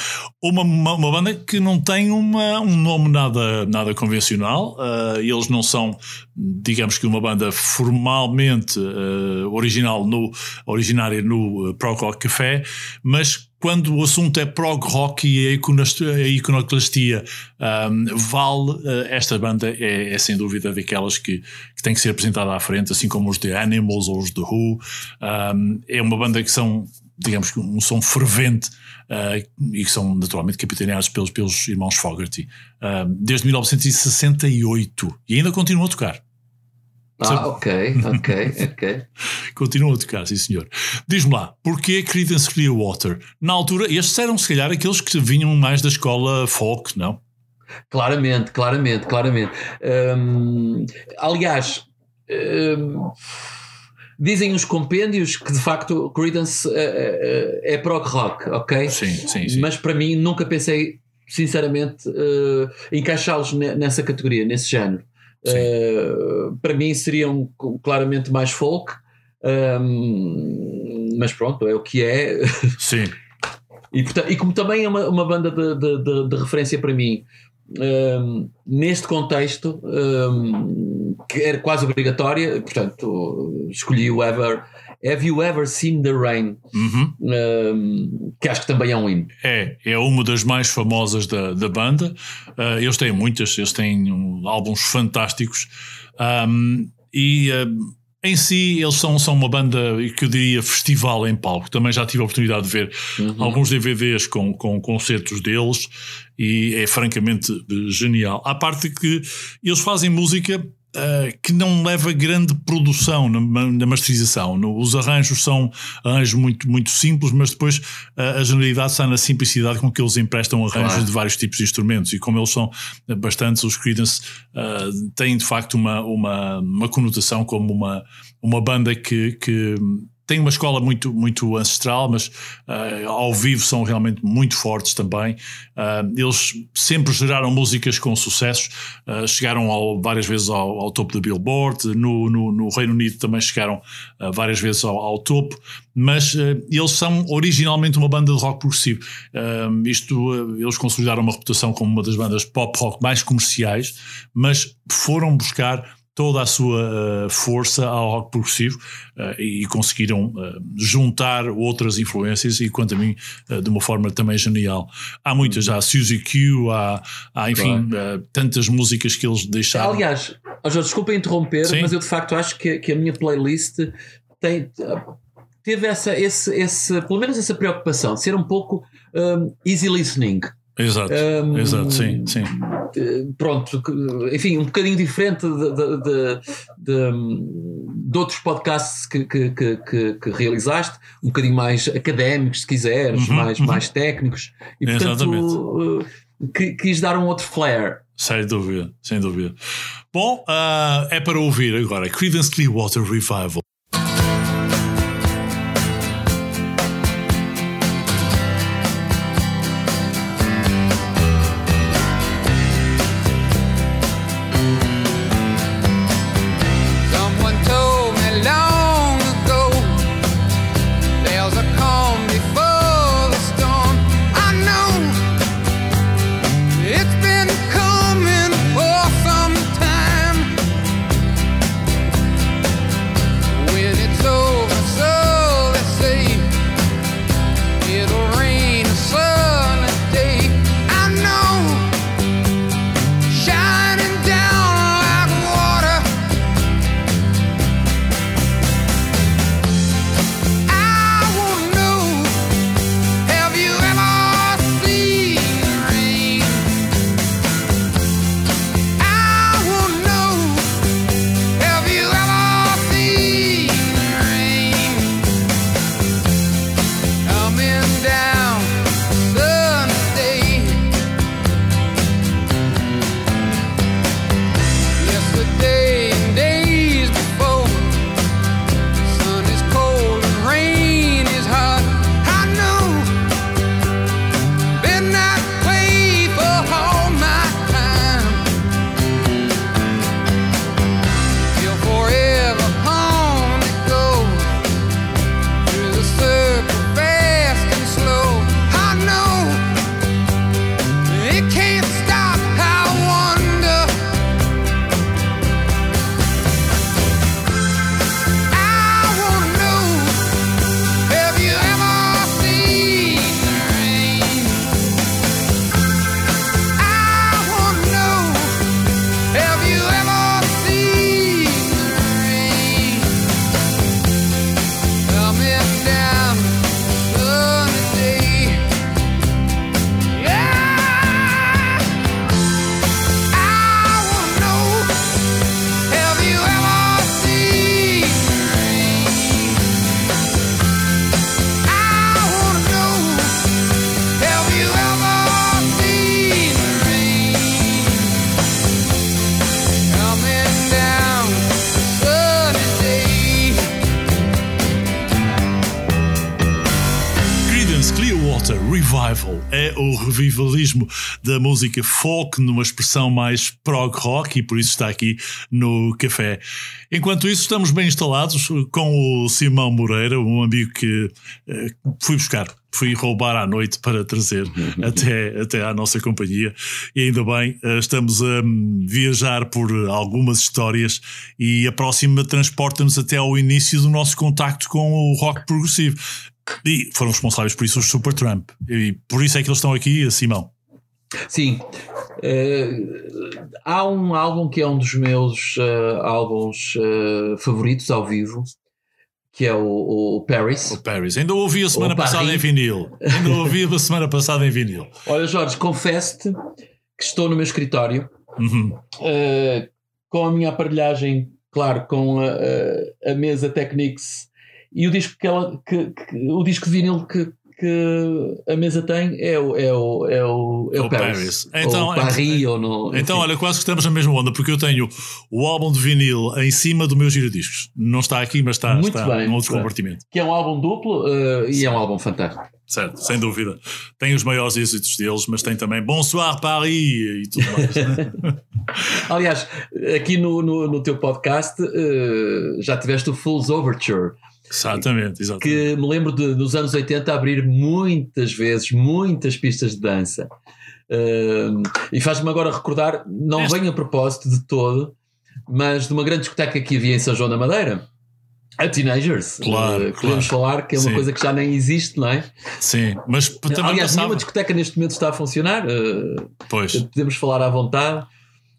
Uma, uma, uma banda que não tem uma, um nome nada, nada convencional. ah, eles não são, digamos que, uma banda formalmente ah, original no, originária no uh, Prog Rock Café, mas quando o assunto é prog rock e a, iconoclastia ahm, vale, ah, esta banda é, é sem dúvida daquelas que, que tem que ser apresentada à frente, assim como os The Animals ou os The Who. Ahm, é uma banda que são digamos que um som fervente ah, e que são naturalmente capitaneados pelos, pelos irmãos Fogerty ah, desde 1968 e ainda continuam a tocar. Ah, ok, ok, ok. Continuam a tocar, sim senhor. Diz-me lá, porquê Creedence Clearwater? Na altura, estes eram se calhar aqueles que vinham mais da escola folk, não? Claramente, claramente, claramente. Hum, aliás, hum, dizem os compêndios que de facto Creedence eh, eh, é prog rock, ok? Sim, sim, sim. Mas para mim nunca pensei, sinceramente, eh, encaixá-los ne- nessa categoria, nesse género. Para mim seriam claramente mais folk, hum, mas pronto, é o que é. Sim, E, portanto, e como também é uma, uma banda de, de- de- de referência para mim, hum, neste contexto, hum, que era quase obrigatória, portanto, escolhi o Ever. Have You Ever Seen the Rain? Uhum. Hum, que acho que também é um hino. É, é uma das mais famosas da, da banda. Ah, eles têm muitas, eles têm um, álbuns fantásticos. E ah, em si, eles são, são uma banda que eu diria festival em palco. Também já tive a oportunidade de ver alguns DVDs com, com concertos deles e é francamente genial. À parte que eles fazem música. ah, que não leva grande produção na, na masterização. No- os arranjos são arranjos muito, muito simples, mas depois ah, a generalidade está na simplicidade com que eles emprestam arranjos Claro. de vários tipos de instrumentos. E como eles são bastantes, os Creedence ah, têm de facto uma, uma, uma conotação como uma, uma banda que, que tem uma escola muito, muito ancestral, mas ah, ao vivo são realmente muito fortes também. Ah, eles sempre geraram músicas com sucessos, ah, chegaram ao- várias vezes ao, ao topo da Billboard, no, no, no Reino Unido também chegaram várias vezes ao, ao topo, mas eles são originalmente uma banda de rock progressivo. Isto, eles consolidaram uma reputação como uma das bandas pop rock mais comerciais, mas foram buscar toda a sua uh, força ao rock progressivo uh, e conseguiram uh, juntar outras influências e quanto a mim de uma forma também genial. Há muitas, há Suzy Q, há, há enfim tantas músicas que eles deixaram. Aliás, Jorge, desculpa interromper, Sim. mas eu de facto acho que, que a minha playlist tem, teve essa, esse, esse, pelo menos essa preocupação de ser um pouco hum, easy listening. Exato, Hum, exato, sim, sim. Eh, Pronto, enfim, um bocadinho diferente de, de, de- de- outros podcasts que, que, que, que- realizaste, um bocadinho mais académicos, se quiseres, Uhum, mais, uhum. mais técnicos, e portanto qui- quis dar um outro flair. Sem dúvida, sem dúvida. Bom, ah, é para ouvir agora Creedence Clearwater Revival. Música folk numa expressão mais prog rock e por isso está aqui no café. Enquanto isso, estamos bem instalados com o Simão Moreira, um amigo que eh, fui buscar, fui roubar à noite para trazer até, até à nossa companhia. E ainda bem, eh, estamos a hum, viajar por algumas histórias e a próxima transporta-nos até ao início do nosso contacto com o rock progressivo. E foram responsáveis por isso os Supertramp. E por isso é que eles estão aqui, Simão. Sim. Eh, há um álbum que é um dos meus eh, álbuns eh, favoritos ao vivo, que é o, o Paris. O Paris. Ainda ouvi a semana passada em vinil. Ainda ouvi a semana passada em vinil. Olha, Jorge, confesso-te que estou no meu escritório Uhum. com a minha aparelhagem, claro, com a, a- a mesa Technics e o disco que ela, que, que- o disco de vinil que, que a mesa tem é o, é o, é o, é o O Paris. Paris. Então, ou Paris, ou no, Então, olha, quase que estamos na mesma onda, porque eu tenho o álbum de vinil em cima do meu giradiscos. Não está aqui, mas está, Muito está bem, num outro bem. compartimento. que é um álbum duplo eh, e é um álbum fantástico. Certo, sem dúvida. Tem os maiores êxitos deles, mas tem também Bonsoir Paris e tudo mais. né? Aliás, aqui no, no, no teu podcast eh, já tiveste o Fool's Overture, exatamente, exatamente. que me lembro de, nos anos 80 abrir muitas vezes, muitas pistas de dança. Eh, e faz-me agora recordar, não Este- vem a propósito de todo, mas de uma grande discoteca que havia em São João da Madeira. A Teenagers, Claro, Eh, podemos falar que é uma Sim. coisa que já nem existe, não é? Sim, mas também Aliás, passava. nenhuma discoteca neste momento está a funcionar. eh, Pois, podemos falar à vontade,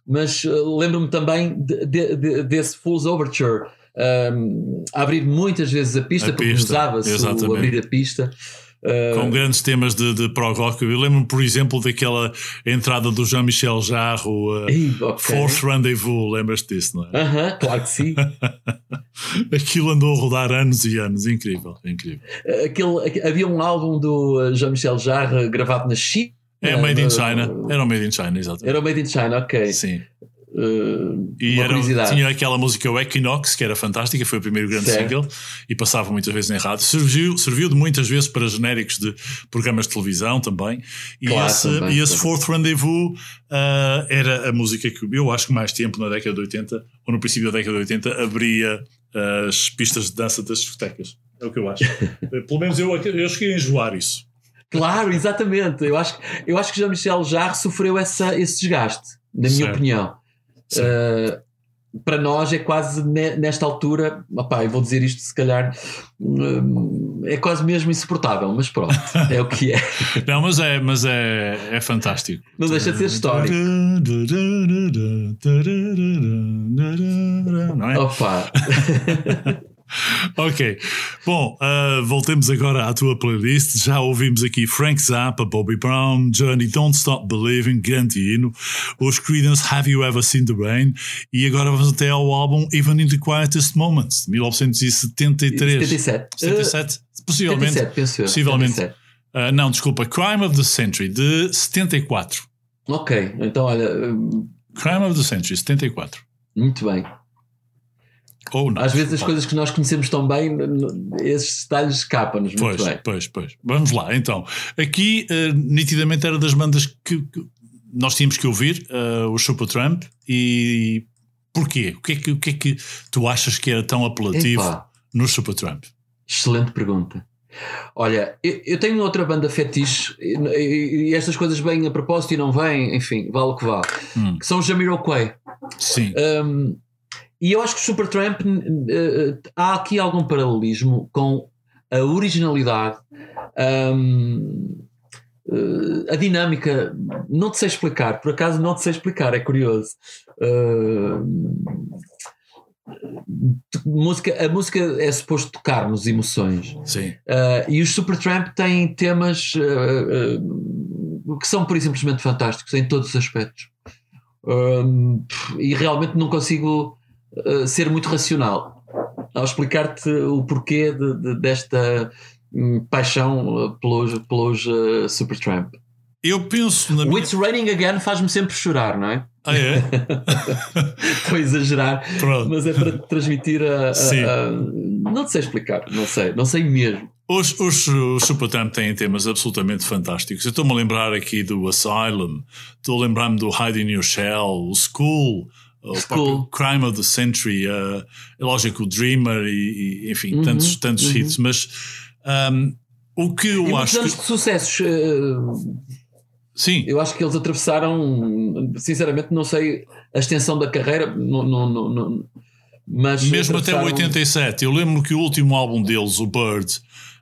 mas uh, lembro-me também de- de- de- desse Fool's Overture. Um, a abrir muitas vezes a pista, A porque usava-se o abrir a pista. Uh, com grandes temas de, de prog rock. Eu lembro-me, por exemplo, daquela entrada do Jean-Michel Jarre, o uh, ei, ok. Fourth Rendezvous. Lembras-te disso, não é? Aham, claro que sim. Aquilo andou a rodar anos e anos. Incrível, incrível. Aquele, aqu- havia um álbum do uh, Jean-Michel Jarre gravado na China. É Made in Uh, China. Era o Made in China, exatamente. Era o Made in China, ok. Sim. Uh, E uma era, tinha aquela música o Equinox, que era fantástica, foi o primeiro grande Certo. single e passava muitas vezes em rádio. Serviu, serviu de muitas vezes para genéricos de programas de televisão também. E Claro, esse, também, e esse. Fourth Rendezvous ah, era a música que eu acho que mais tempo na década de 80 ou no princípio da década de 80 abria as pistas de dança das discotecas. É o que eu acho. Pelo menos eu, eu cheguei a enjoar isso. Claro, exatamente. Eu acho, que- eu acho que Jean-Michel Jarre sofreu essa, esse desgaste, na minha Certo. opinião. Uh, para nós é quase ne- nesta altura, opá, eu vou dizer isto se calhar, hum, é quase mesmo insuportável, mas pronto, é o que é. Não, mas é, mas é, é fantástico. Não deixa de ser histórico. Não é? Opa, Ok, bom, uh, voltemos agora à tua playlist. Já ouvimos aqui Frank Zappa, Bobby Brown, Journey, Don't Stop Believing, grande hino, os Creedence Have You Ever Seen the Rain, e agora vamos até ao álbum Even in the Quietest Moments, de 1973. 77. 77, possivelmente. 77, penso eu. possivelmente. 77. Uh, não, desculpa, Crime of the Century, de 74. Ok, então olha, hum, Crime of the Century, 74. muito bem. Ou não. Às vezes as coisas que nós conhecemos tão bem, esses detalhes escapam-nos muito Pois, bem. pois, pois. Vamos lá, então. Aqui, eh, nitidamente, era das bandas que, que nós tínhamos que ouvir, uh, o Supertramp, e porquê? O que, é que, o que é que tu achas que era tão apelativo Epá. no Supertramp? Excelente pergunta. Olha, eu, eu tenho outra banda fetiche e, e- e estas coisas vêm a propósito e não vêm, enfim, vale o que vale, Hum. que são os Jamiroquai. Sim, Um, e eu acho que o Supertramp n- eh, há aqui algum paralelismo com a originalidade, um, eh, a dinâmica. Não te sei explicar, por acaso não te sei explicar, é curioso. Um, música, a música é suposto tocar-nos emoções. sim. Uh, e os Supertramp têm temas uh, uh, que são por simplesmente fantásticos em todos os aspectos. Um, e realmente não consigo uh, ser muito racional ao explicar-te o porquê de- de- desta hum, paixão pelos, pelos uh, Supertramp. Eu penso na minha... It's Raining Again faz-me sempre chorar, não é? Ah, é? Estou a exagerar, Pronto. mas é para transmitir a, a- Sim. a- Não sei explicar, não sei, não sei mesmo. Os, os, os Supertramp têm temas absolutamente fantásticos. Eu estou-me a lembrar aqui do Asylum, estou a lembrar-me do Hide in Your Shell, o School, o Crime of the Century, uh, é lógico, o Dreamer e, e, enfim, tantos, tantos hits. Mas um, o que eu E acho anos que. de sucessos. eh, Sim, Eu acho que eles atravessaram, sinceramente, não sei a extensão da carreira, não, não, mas mesmo até o atravessaram- 87. Eu lembro que o último álbum deles, o Bird,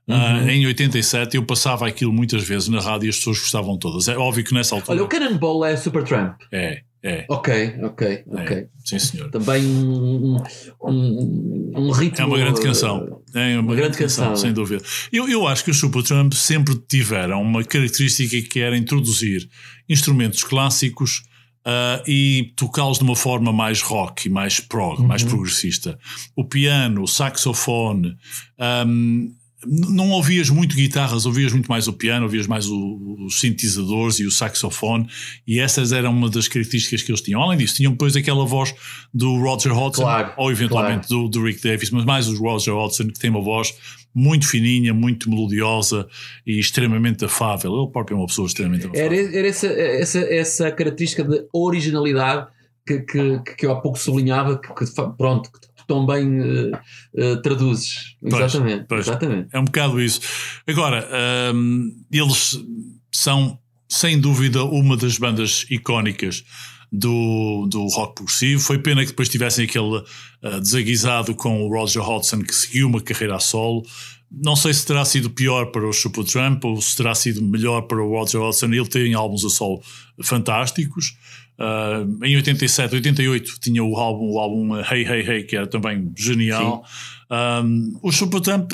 ah, Uhum. em 87, eu passava aquilo muitas vezes na rádio e as pessoas gostavam todas. É óbvio que nessa altura. Olha, o Cannonball é Supertramp. É, é. Ok, ok, é. ok. Sim, senhor. Também um, um, um ritmo. É uma grande eh, canção. É uma, uma grande, grande canção, canção. sem dúvida. Eu, eu acho que os Supertramp sempre tiveram uma característica que era introduzir instrumentos clássicos ah, e tocá-los de uma forma mais rock e mais prog, mais Uhum. progressista. O piano, o saxofone. ahm, n- não ouvias muito guitarras, ouvias muito mais o piano, ouvias mais o- os sintetizadores e o saxofone, e essas eram uma das características que eles tinham. Além disso, tinham depois aquela voz do Roger Hodgson, Claro, ou eventualmente do, do Rick Davis, mas mais o Roger Hodgson, que tem uma voz muito fininha, muito melodiosa e extremamente afável. Ele próprio é uma pessoa extremamente afável. Era, era essa, essa, essa característica de originalidade que, que, que eu há pouco sublinhava, que, que pronto, que tão bem eh, eh, traduzes. Pois, exatamente, pois. exatamente. É um bocado isso. Agora, hum, eles são, sem dúvida, uma das bandas icónicas do, do rock progressivo. Foi pena que depois tivessem aquele ah, desaguisado com o Roger Hodgson, que seguiu uma carreira a solo. Não sei se terá sido pior para o Supertramp ou se terá sido melhor para o Roger Hodgson. Ele tem álbuns a solo fantásticos. Ah, em 87, 88 tinha o álbum, o álbum Hey Hey Hey, que era também genial. Um, os Supertramp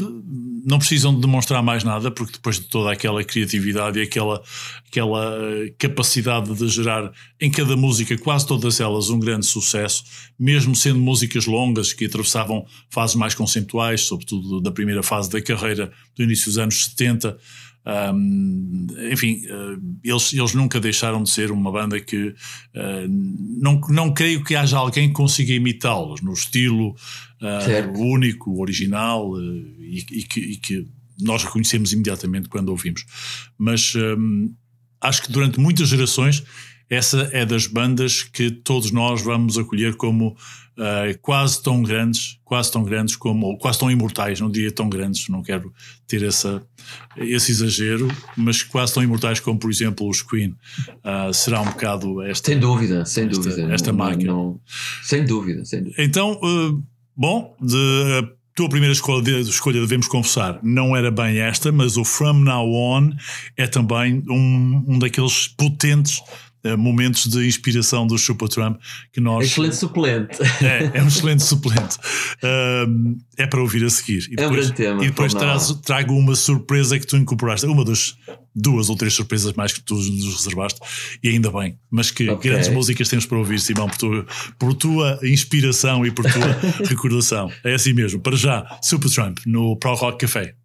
não precisam de demonstrar mais nada, porque depois de toda aquela criatividade e aquela, aquela eh, capacidade de gerar em cada música, quase todas elas, um grande sucesso, mesmo sendo músicas longas que atravessavam fases mais conceituais, sobretudo da primeira fase da carreira do início dos anos 70. Um, enfim, eh, eles, eles nunca deixaram de ser uma banda que eh, não, não creio que haja alguém que consiga imitá-los no estilo Certo. único, original e, e que, e que nós reconhecemos imediatamente quando ouvimos. Mas hum, acho que durante muitas gerações essa é das bandas que todos nós vamos acolher como eh, quase tão grandes, quase tão grandes como, ou quase tão imortais, não diria tão grandes, não quero ter essa, esse exagero, mas quase tão imortais como, por exemplo, os Queen. Ah, será um bocado esta. Sem dúvida, sem Esta- dúvida. esta Não- máquina. não- sem dúvida, sem dúvida. Então, eh, bom, de, a tua primeira escolha, de- escolha, devemos confessar, não era bem esta, mas o From Now On é também um, um daqueles potentes momentos de inspiração do Supertramp que nós. Excelente suplente. É, é um excelente suplente. Um, é para ouvir a seguir. E É um grande tema, E depois traz- trago uma surpresa que tu incorporaste. Uma das duas ou três surpresas mais que tu nos reservaste. E ainda bem. Mas que Ok. grandes músicas temos para ouvir, Simão, por tua, por tua inspiração e por tua recordação. É assim mesmo. Para já, Supertramp no Pro Rock Café.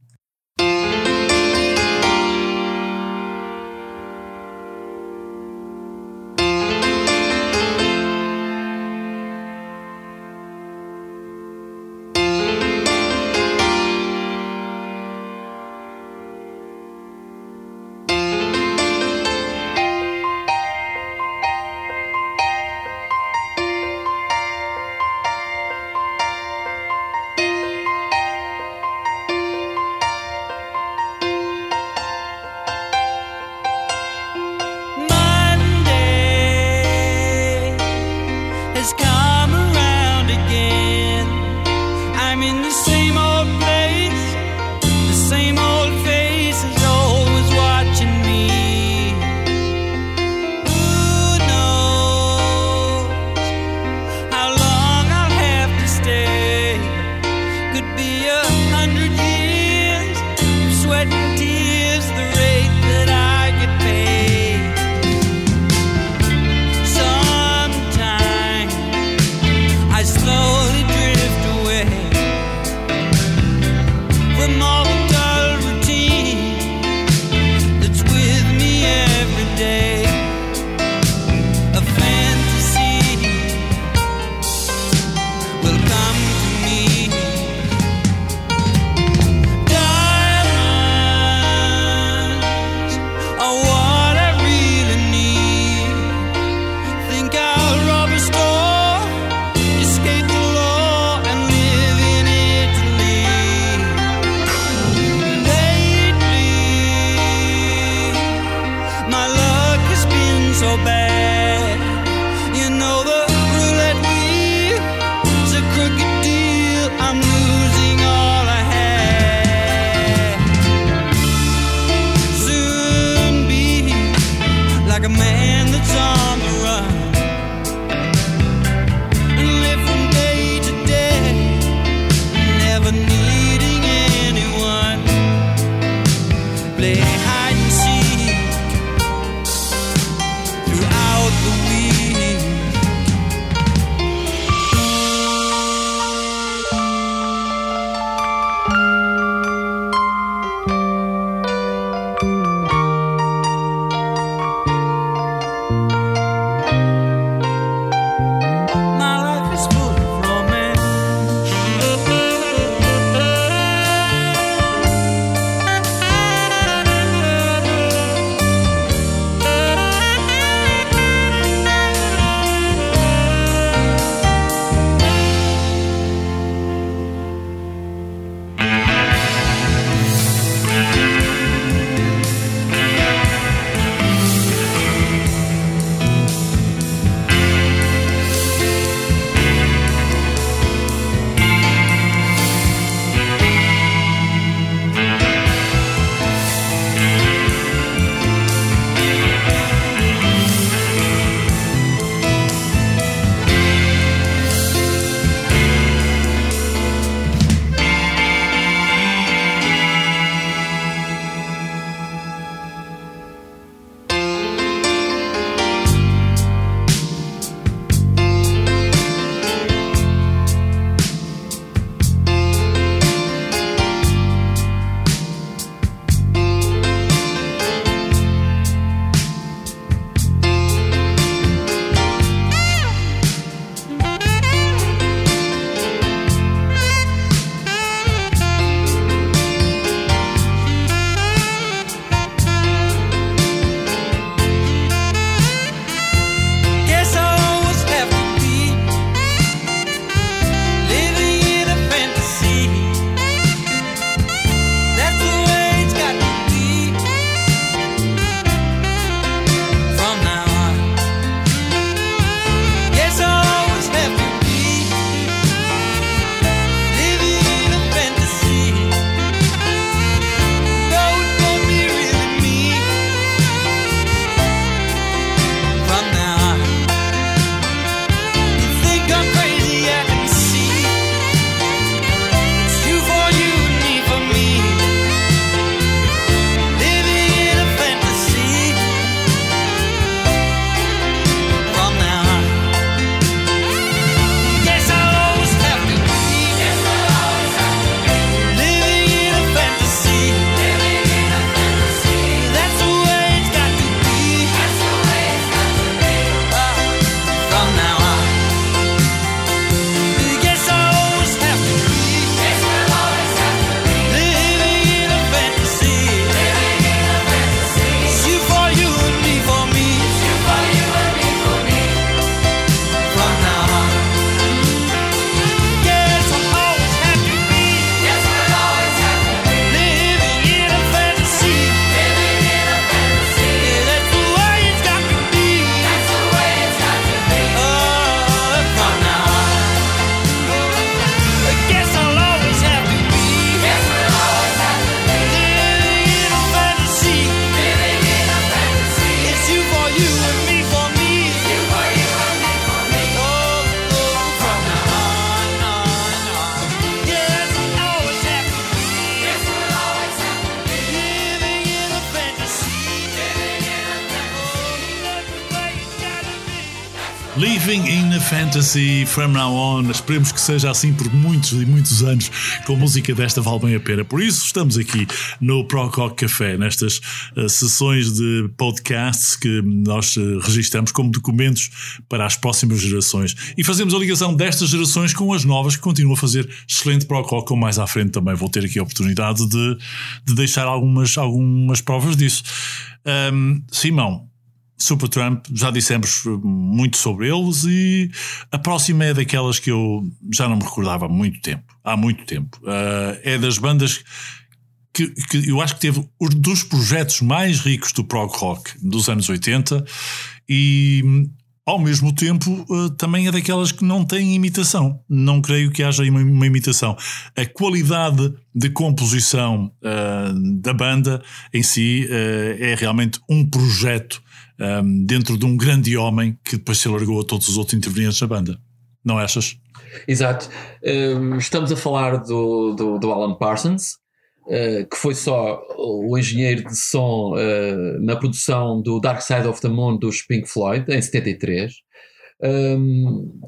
From Now On, esperemos que seja assim por muitos e muitos anos, com música desta vale bem a pena. Por isso estamos aqui no Prococ Café, nestas uh, sessões de podcasts que hum, nós eh, uh, registramos como documentos para as próximas gerações e fazemos a ligação destas gerações com as novas que continuam a fazer excelente Prococ, Com mais à frente também vou ter aqui a oportunidade de, de deixar algumas, algumas provas disso. Um, Simão, Super Trump, já dissemos eh, muito sobre eles e a próxima é daquelas que eu já não me recordava há muito tempo. Há muito tempo. Uh, é das bandas que, que, eu acho que teve um dos projetos mais ricos do prog rock dos anos 80 e ao mesmo tempo uh, também é daquelas que não têm imitação. Não creio que haja uma, uma imitação. A qualidade de composição uh, da banda em si é realmente um projeto eh, dentro de um grande homem que depois se alargou a todos os outros intervenientes da banda. Não achas? Exato. Um, estamos a falar do, do, do Alan Parsons, uh, que foi só o engenheiro de som uh, na produção do Dark Side of the Moon dos Pink Floyd, em 73. Um,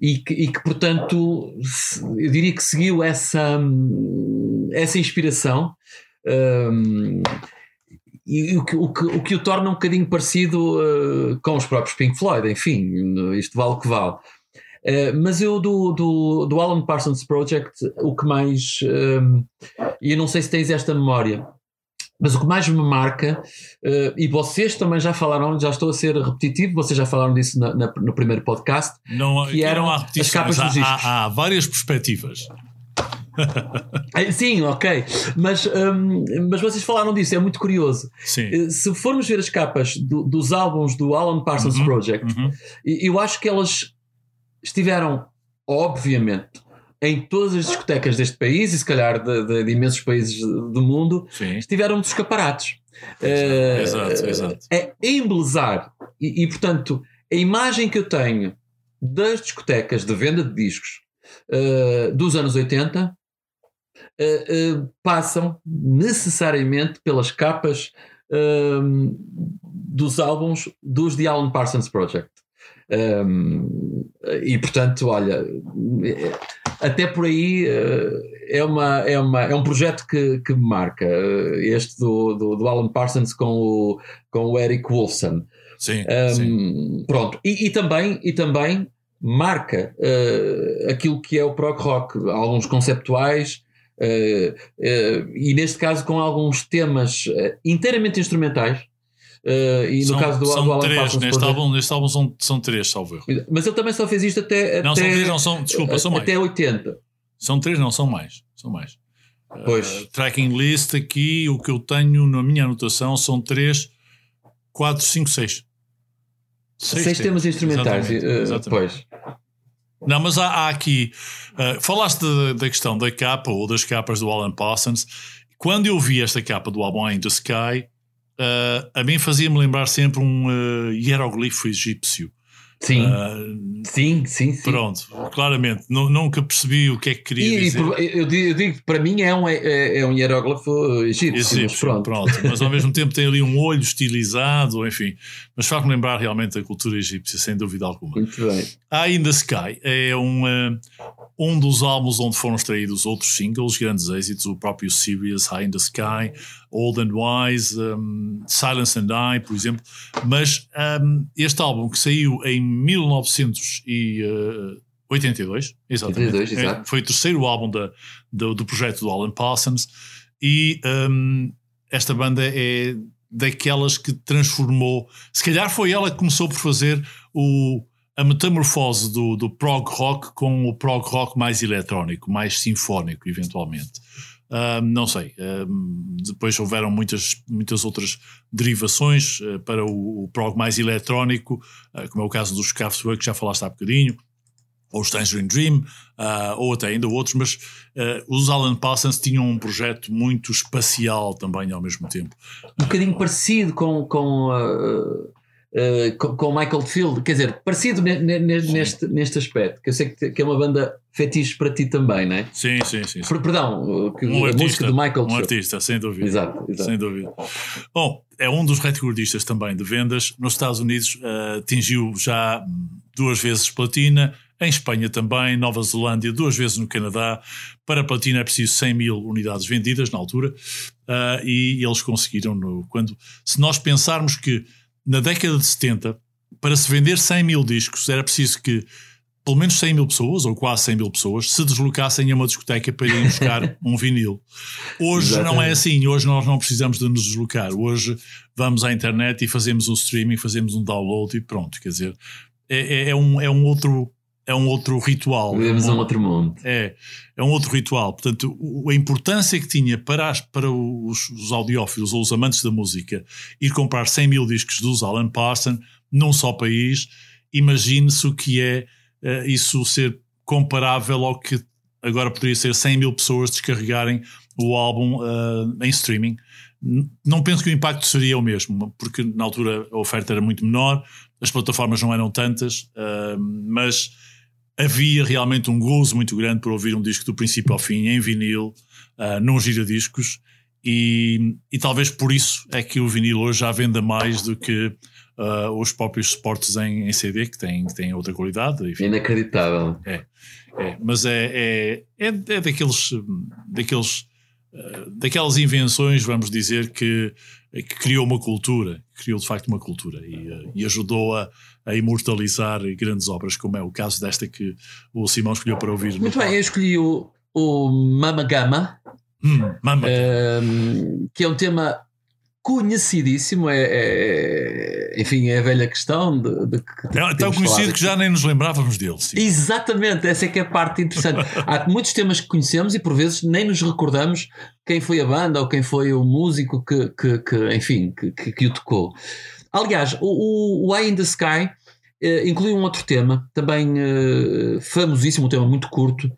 e, que, e que, portanto, eu diria que seguiu essa, hum, essa inspiração. um, e o que, o, que, o que o torna um bocadinho parecido uh, com os próprios Pink Floyd, enfim, isto vale o que vale. Uh, mas eu do, do, do Alan Parsons Project, o que mais. um, e eu não sei se tens esta memória, mas o que mais me marca, uh, e vocês também já falaram, já estou a ser repetitivo, vocês já falaram disso na- na- no primeiro podcast, Não, Que eram não há as capas há, dos discos. há- há várias perspectivas. Sim, ok. Mas, hum, mas vocês falaram disso, é muito curioso. Sim. Eh, Se formos ver as capas do- dos álbuns do Alan Parsons Uhum, Project, Uhum. eu acho que elas estiveram, obviamente, em todas as discotecas deste país e se calhar de, de- de imensos países do mundo, Sim. estiveram dos escaparates. Exato, exato. É embelezar. E, e, portanto, a imagem que eu tenho das discotecas de venda de discos eh, dos anos 80 eh, passam necessariamente pelas capas ehm, dos álbuns dos The Alan Parsons Project. Ehm, e portanto, olha, eh, até por aí eh, é, uma, é, uma, é um projeto que, que me marca. eh, Este do, do, do Alan Parsons com o, com o Eric Wolfson. Sim, Um, sim. Pronto, e, e também, e também marca eh, aquilo que é o prog rock, alguns conceptuais, e neste caso com alguns temas eh, inteiramente instrumentais. eh, e no são, caso do, são do Alan três, Parsons neste álbum, neste álbum são, são três, salvo erro. Mas ele também só fez isto até, Não, até, são três, não são, desculpa, são mais. até 80. São três, não, são mais. São mais. Pois. Uh, tracking list aqui, o que eu tenho na minha anotação são três, quatro, cinco, seis. Seis, temas instrumentais. Exatamente, eh, exatamente. Pois. Não, mas há, há aqui. uh, falaste da, questão da capa ou das capas do Alan Parsons. Quando eu vi esta capa do álbum In the Sky, uh, a mim fazia-me lembrar sempre um uh, hieroglifo egípcio. Sim, Uh, sim, sim, sim. pronto, claramente. Nu- nunca percebi o que é que queria E, e dizer. por- eu, digo, para mim é um, é, é um hieróglifo egípcio, mas Egípcio, pronto. pronto. Mas ao mesmo tempo tem ali um olho estilizado, enfim. Mas faz-me lembrar realmente da cultura egípcia, sem dúvida alguma. Muito bem. A In the Sky é um, eh, um dos álbuns onde foram extraídos outros singles, grandes êxitos, o próprio Sirius, High in the Sky, Old and Wise, um, Silence and I, por exemplo. Mas um, este álbum que saiu em 1982, exatamente, 82, exato. É, foi o terceiro álbum da, do, do projeto do Alan Parsons, e um, esta banda é daquelas que transformou, se calhar foi ela que começou por fazer o, a metamorfose do, do prog rock com o prog rock mais eletrónico, mais sinfónico, eventualmente. Ah, não sei. Ah, depois houveram muitas, muitas outras derivações ah, para o, o prog mais eletrónico, ah, como é o caso dos Kraftwerk, que já falaste há bocadinho, ou os Tangerine Dream, ah, ou até ainda outros, mas ah, os Alan Parsons tinham um projeto muito espacial também ao mesmo tempo. um bocadinho parecido com, com, uh, uh, com, com Michael Field, quer dizer, parecido ne- ne- ne- neste, neste aspecto, que eu sei que, que é uma banda fetiche para ti também, não é? Sim, sim, sim. sim. Per- Perdão, uh, que- Um a artista, música do Michael um artista, sem dúvida. Exato, exato. Sem dúvida. Bom, é um dos recordistas também de vendas. Nos Estados Unidos eh, atingiu já duas vezes platina, em Espanha também, Nova Zelândia, duas vezes no Canadá. Para platina é preciso 100 mil unidades vendidas na altura eh, e eles conseguiram. No, quando, se nós pensarmos que na década de 70, para se vender 100 mil discos, era preciso que pelo menos 100 mil pessoas, ou quase 100 mil pessoas, se deslocassem a uma discoteca para ir buscar um vinil. Hoje não é Exatamente. assim, hoje nós não precisamos de nos deslocar. Hoje vamos à internet e fazemos um streaming, fazemos um download e pronto. Quer dizer, é, é- é um, é um outro é um outro ritual. Vivemos um- um outro mundo. é, é um outro ritual. Portanto, a importância que tinha para, as- para os, os audiófilos ou os amantes da música ir comprar 100 mil discos dos Alan Parsons num só país, imagine-se o que é eh, isso ser comparável ao que agora poderia ser 100 mil pessoas descarregarem o álbum eh, em streaming. Não penso que o impacto seria o mesmo, porque na altura a oferta era muito menor, as plataformas não eram tantas, eh, mas havia realmente um gozo muito grande por ouvir um disco do princípio ao fim, em vinil, uh, num giradiscos, e, e talvez por isso é que o vinil hoje já venda mais do que uh, os próprios suportes em, em CD, que têm, que têm outra qualidade. enfim. Inacreditável. É, mas é, é, é, é daqueles, daqueles, eh, daquelas invenções, vamos dizer, que, que criou uma cultura, criou de facto uma cultura e, e ajudou a, a imortalizar grandes obras, como é o caso desta que o Simão escolheu para ouvir. Muito bem, palco. eu escolhi o, o Mama Gama, Hum, mama. ehm, que é um tema conhecidíssimo, é, é- enfim, é a velha questão de, de que é tão conhecido que já nem nos lembrávamos dele. sim. Exatamente, essa é que é a parte interessante. Há muitos temas que conhecemos e por vezes nem nos recordamos quem foi a banda ou quem foi o músico que, que, que, enfim, que, que, que o tocou. Aliás, o, o, o Eye in the Sky inclui um outro tema, também eh, famosíssimo, um tema muito curto,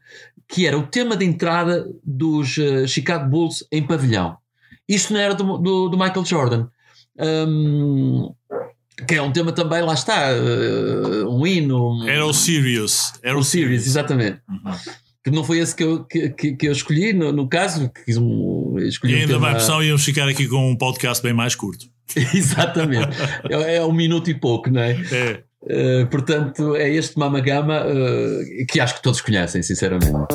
que era o tema de entrada dos eh, Chicago Bulls em pavilhão. Isto não era do, do, do Michael Jordan. Hum, que é um tema também, lá está, um hino. um- Era o Sirius. Era o Sirius, exatamente. Uhum. Que não foi esse que eu, que, que, que eu escolhi, no, no caso, que quis um, escolhi E um ainda tema- mais opção íamos ficar aqui com um podcast bem mais curto. Exatamente. é, é um minuto e pouco, não é? É. Eh, portanto, é este Mama Gama eh, que acho que todos conhecem, sinceramente.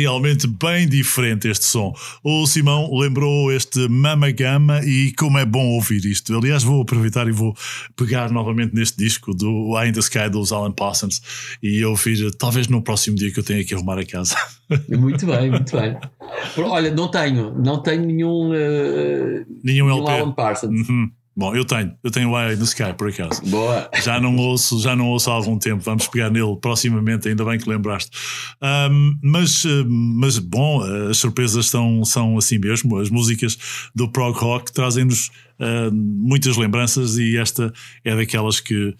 Realmente bem diferente este som. O Simão lembrou este Mama Gama e como é bom ouvir isto. Aliás, vou aproveitar e vou pegar novamente neste disco do I in the Sky dos Alan Parsons e ouvir, talvez no próximo dia que eu tenha que arrumar a casa. Muito bem, muito bem. Olha, não tenho, não tenho nenhum, eh, Nenhum nenhum LP. Alan Parsons. Uhum. Bom, eu tenho, eu tenho o in the Sky por acaso. Boa. Já não ouço, já não ouço há algum tempo. Vamos pegar nele proximamente, ainda bem que lembraste. Ahm, mas, mas bom, as surpresas são, são assim mesmo. As músicas do prog rock trazem-nos ah, muitas lembranças e esta é daquelas que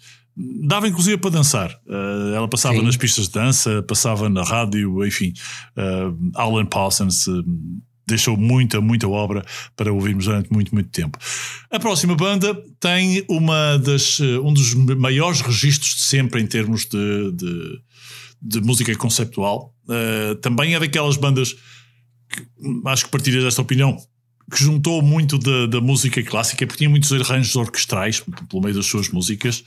dava inclusive para dançar. Ah, ela passava Sim. nas pistas de dança, passava na rádio, enfim. Ah, Alan Parsons. eh, Deixou muita, muita obra para ouvirmos durante muito, muito tempo. A próxima banda tem uma das, eh, um dos maiores registros de sempre em termos de, de, de música conceptual. Eh, também é daquelas bandas que acho que partilhas esta opinião. Que juntou muito da, da música clássica, porque tinha muitos arranjos orquestrais pelo meio das suas músicas.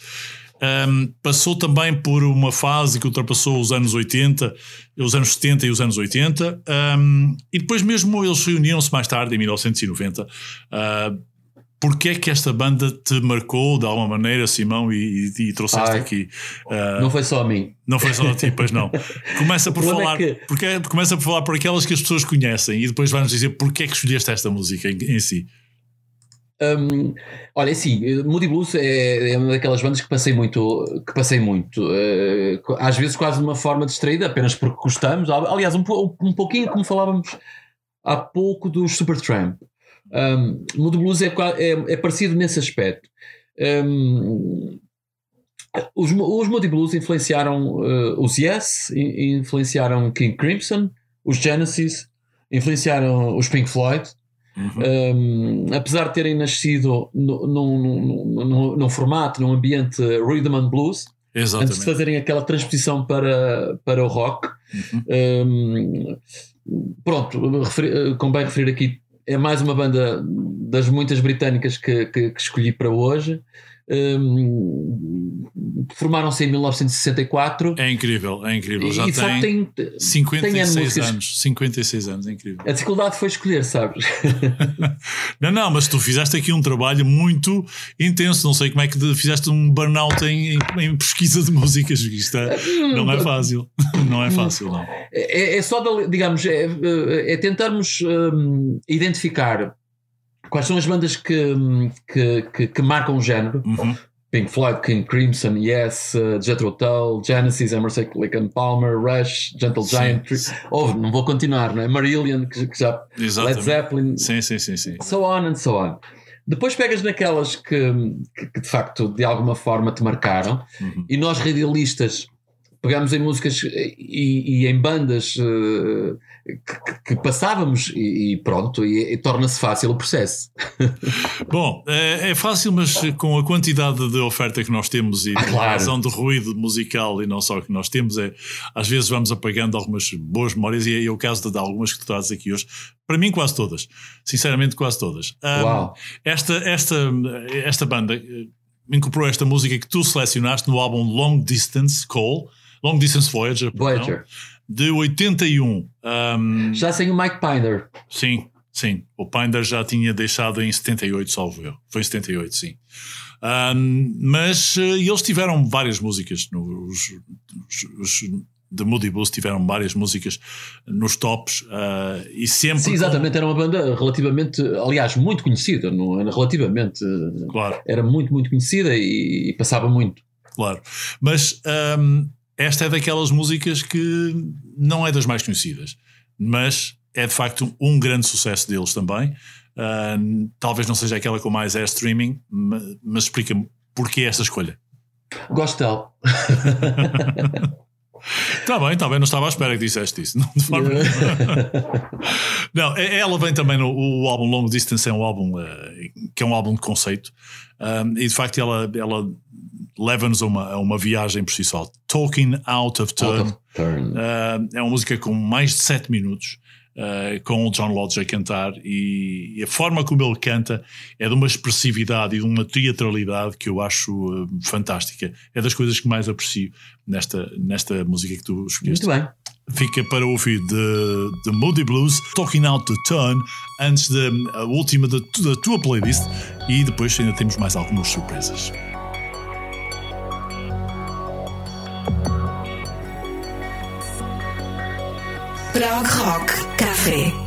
Um, passou também por uma fase que ultrapassou os anos 80, os anos 70 e os anos 80, um, e depois mesmo eles reuniram-se mais tarde, em 1990. Uh, Porquê é que esta banda te marcou de alguma maneira, Simão, e, e, e trouxeste Ai. aqui? Uh, Não foi só a mim. não foi só a ti, pois não. Começa por problema falar, é que- porque, começa por falar por aquelas que as pessoas conhecem e depois vai-nos dizer porque é que escolheste esta música em, em si. Hum, olha, assim, Moody Blues é, é uma daquelas bandas que passei muito, que passei muito, eh, às vezes quase de uma forma distraída, apenas porque gostamos. Aliás, um, um pouquinho como falávamos há pouco dos Supertramp. Um, Moody Blues é, é, é parecido nesse aspecto. Um, os, os Moody Blues influenciaram eh, os Yes, in- influenciaram King Crimson, os Genesis, influenciaram os Pink Floyd. Um, apesar de terem nascido no- num, num, formato, num ambiente rhythm and blues, antes de Exatamente. fazerem aquela transposição para, para o rock, um, pronto, referi- convém referir aqui, é mais uma banda das muitas britânicas que, que, que escolhi para hoje. Um, Formaram-se em 1964 É incrível, é incrível. Já e tem, tem, tem N 56 músicas. anos. 56 anos, é incrível. A dificuldade foi escolher, sabes? Não, não, mas tu fizeste aqui um trabalho muito intenso. Não sei como é que fizeste um burnout em, em, em pesquisa de músicas. Isto é- não é fácil. Não é fácil, não. É, é só, de- digamos, é, é tentarmos hum, identificar quais são as bandas que, que, que, que marcam o género. Uhum. Pink Floyd, King Crimson, Yes, uh, Jethro Tull, Genesis, Emerson, Lake and Palmer, Rush, Gentle Sim. Giant, oh, não vou continuar, não é? Marillion, que, que já Led Exatamente. Zeppelin, Sim, sim, sim, sim. so on and so on. Depois pegas naquelas que, que, que de facto de alguma forma te marcaram Uhum. e nós radialistas pegamos em músicas e, e em bandas eh, que, que- passávamos e, e pronto, e, e torna-se fácil o processo. Bom, é, é fácil, mas com a quantidade de oferta que nós temos e Ah, a claro. razão de ruído musical e não só que nós temos, é às vezes vamos apagando algumas boas memórias e é o caso de algumas que tu trazes aqui hoje. Para mim, quase todas. Sinceramente, quase todas. Uau. esta, esta, esta banda eh, incorporou esta música que tu selecionaste no álbum Long Distance Call, Long Distance Voyager, Voyager. de 81. Ahm, Já sem o Mike Piner. Sim, sim. O Pinder já tinha deixado em 78, salvo eu. Foi em 78, sim. Ahm, mas eh, eles tiveram várias músicas. Nos, os, os The Moody Blues tiveram várias músicas nos tops ah, e sempre. Sim, com- exatamente, era uma banda relativamente, aliás, muito conhecida, não, era relativamente, eh, Claro, era muito, muito conhecida e, e passava muito. claro. Mas ahm, esta é daquelas músicas que não é das mais conhecidas, mas é de facto um grande sucesso deles também. Ah, talvez não seja aquela com mais air streaming, ma- mas explica-me porquê esta escolha. Gosto dela. Está bem, está bem, não estava à espera que disseste isso. Não, de forma não, é- ela vem também no o álbum Long Distance, é um álbum eh, que é um álbum de conceito, Um, e de facto ela, ela leva-nos a uma, a uma viagem por si só. Talking Out of Turn. Out of turn. Uh, é uma música com mais de 7 minutos, uh, com o John Lodge a cantar, e, e a forma como ele canta é de uma expressividade e de uma teatralidade que eu acho uh, fantástica. É das coisas que mais aprecio nesta, nesta música que tu escolheste. Muito bem. fica para ouvir de, de Moody Blues, Talking Out the Turn, antes da última da tua playlist, e depois ainda temos mais algumas surpresas. Prog Rock Café.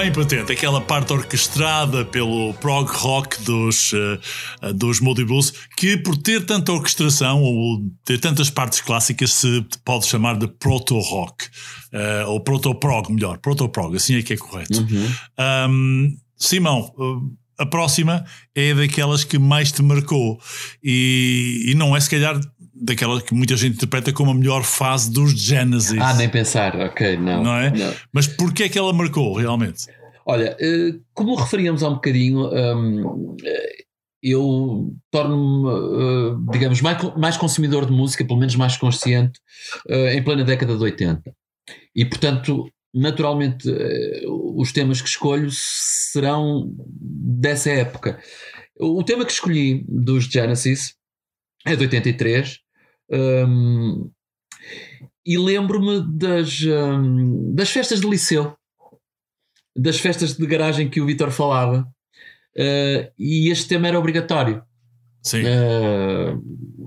Bem patente, aquela parte orquestrada pelo prog rock dos, uh, dos Moody Blues, que por ter tanta orquestração ou ter tantas partes clássicas se pode chamar de proto-rock, uh, ou proto-prog, melhor, proto-prog, assim é que é correto. Uhum. Um, Simão, a próxima é daquelas que mais te marcou e, e não é se calhar daquela que muita gente interpreta como a melhor fase dos Genesis. Ah, nem pensar, ok, não. Não é? Não. Mas porquê é que ela marcou realmente? Olha, eh, como referíamos há um bocadinho, hum, eh, eu torno-me, eh, digamos, mais, consumidor de música, pelo menos mais consciente, em plena década de 80. E, portanto, naturalmente, os temas que escolho serão dessa época. O tema que escolhi dos Genesis é de 83. Hum, e lembro-me das, hum, das festas de liceu, das festas de garagem que o Vitor falava, eh, e este tema era obrigatório. Sim. Eh,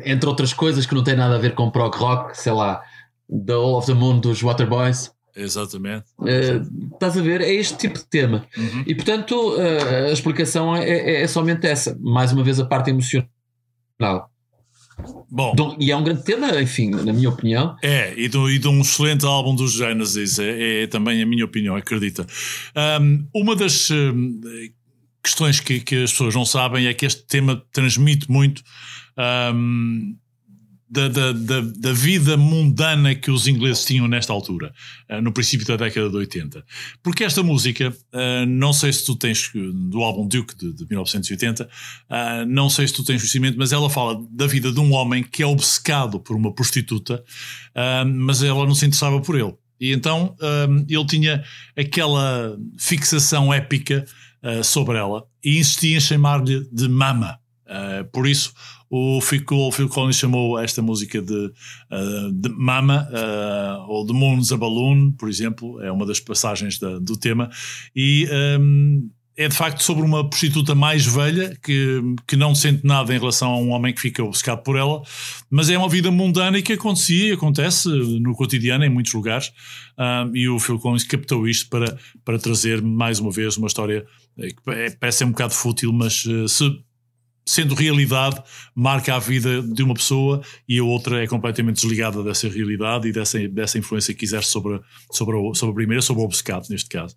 entre outras coisas que não tem nada a ver com prog rock, sei lá, The All of the Moon dos Waterboys. Exatamente. Eh, estás a ver? É este tipo de tema. Uhum. E portanto, eh, a explicação é, é- é somente essa. Mais uma vez, a parte emocional. Bom, Então, e é um grande tema, enfim, na minha opinião. é, e de, e de um excelente álbum dos Genesis, é, é também a minha opinião, acredita. Um, uma das um, questões que, que as pessoas não sabem é que este tema transmite muito um, da, da, da, da vida mundana que os ingleses tinham nesta altura, uh, no princípio da década de 80. Porque esta música, uh, não sei se tu tens, do álbum Duke de, de 1980, uh, não sei se tu tens conhecimento, mas ela fala da vida de um homem que é obcecado por uma prostituta, mas ela não se interessava por ele. E então ele tinha aquela fixação épica sobre ela e insistia em chamar-lhe de Mama. Por isso, o Phil, Collins chamou esta música de, uh, de Mama, uh, ou The Moon's a Balloon, por exemplo, é uma das passagens da- do tema, e um, é de facto sobre uma prostituta mais velha que, que não sente nada em relação a um homem que fica obcecado por ela, mas é uma vida mundana e que acontecia e acontece no cotidiano em muitos lugares, um, e o Phil Collins captou isto para, para trazer mais uma vez uma história eh, que é- parece um bocado fútil, mas se sendo realidade, marca a vida de uma pessoa e a outra é completamente desligada dessa realidade e dessa, dessa influência que exerce sobre, sobre, a, sobre a primeira, sobre o obcecado, neste caso.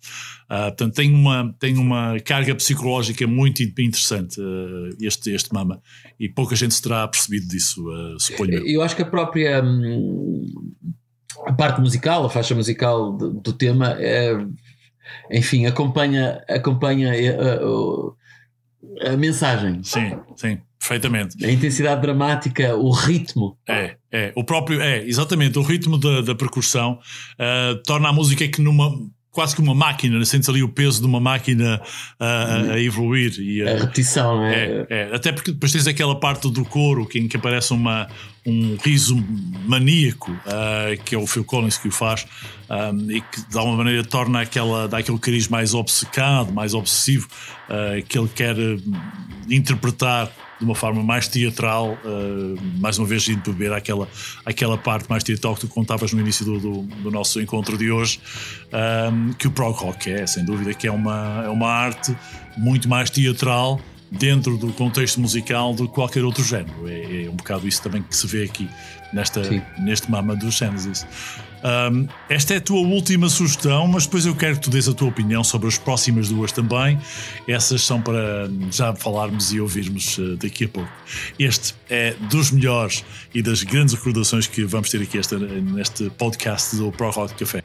Ah, portanto, tem uma, tem uma carga psicológica muito in- interessante ah, este, este Mama e pouca gente se terá percebido disso, ah, suponho eu. Eu acho que a própria hum, a parte musical, a faixa musical do, do tema, é, enfim, acompanha, acompanha o- a mensagem, Sim, sim, perfeitamente. a intensidade dramática, o ritmo. É, é. O próprio, é, exatamente. O ritmo da, da percussão ah, torna a música que numa. Quase que uma máquina, sentes ali o peso de uma máquina ah, a evoluir e a- A repetição, é? É, é. Até porque depois tens aquela parte do coro que, em que aparece uma, um riso maníaco, ah, que é o Phil Collins que o faz, ah, e que de alguma maneira torna aquela, dá aquele cariz mais obcecado, mais obsessivo, ah, que ele quer interpretar de uma forma mais teatral, ah, mais uma vez indo beber aquela, aquela parte mais teatral que tu contavas no início do, do, do nosso encontro de hoje, ah, que o prog rock é, sem dúvida, que é uma, é uma arte muito mais teatral dentro do contexto musical do que qualquer outro género. É, é um bocado isso também que se vê aqui nesta, Sim. neste mama dos Genesis. Um, esta é a tua última sugestão, mas depois eu quero que tu dês a tua opinião sobre as próximas duas também. Essas são para já falarmos e ouvirmos uh, daqui a pouco. Este é dos melhores e das grandes recordações que vamos ter aqui esta, neste podcast do Pro Rock Café.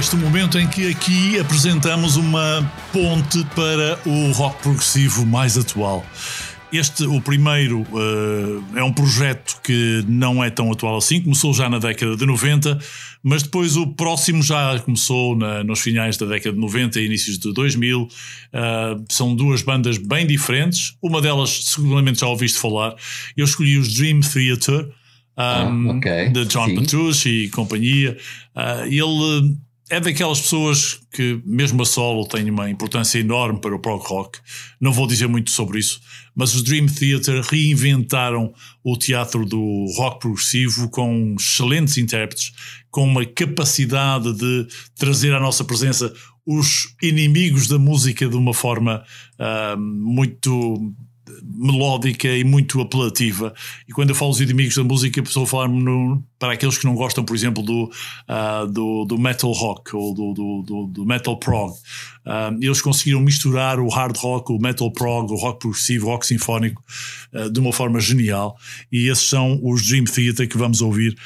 Este momento em que aqui apresentamos uma ponte para o rock progressivo mais atual. Este, o primeiro, eh, é um projeto que não é tão atual assim, começou já na década de 90, mas depois o próximo já começou na- nos finais da década de 90 e inícios de 2000. Eh, são duas bandas bem diferentes, uma delas seguramente já ouviste falar. Eu escolhi os Dream Theater, um, Ah, ok, de John sim. Petrucci e companhia. Ah, ele é daquelas pessoas que, mesmo a solo, tem uma importância enorme para o prog rock. Não vou dizer muito sobre isso, mas os Dream Theater reinventaram o teatro do rock progressivo com excelentes intérpretes, com uma capacidade de trazer à nossa presença os inimigos da música de uma forma ah, muito melódica e muito apelativa. E quando eu falo dos inimigos da música, estou a falar no, para aqueles que não gostam, por exemplo, do, ah, do, do metal rock ou do, do, do, do metal prog. Ah, eles conseguiram misturar o hard rock, o metal prog, o rock progressivo, o rock sinfónico ah, de uma forma genial. E esses são os Dream Theater que vamos ouvir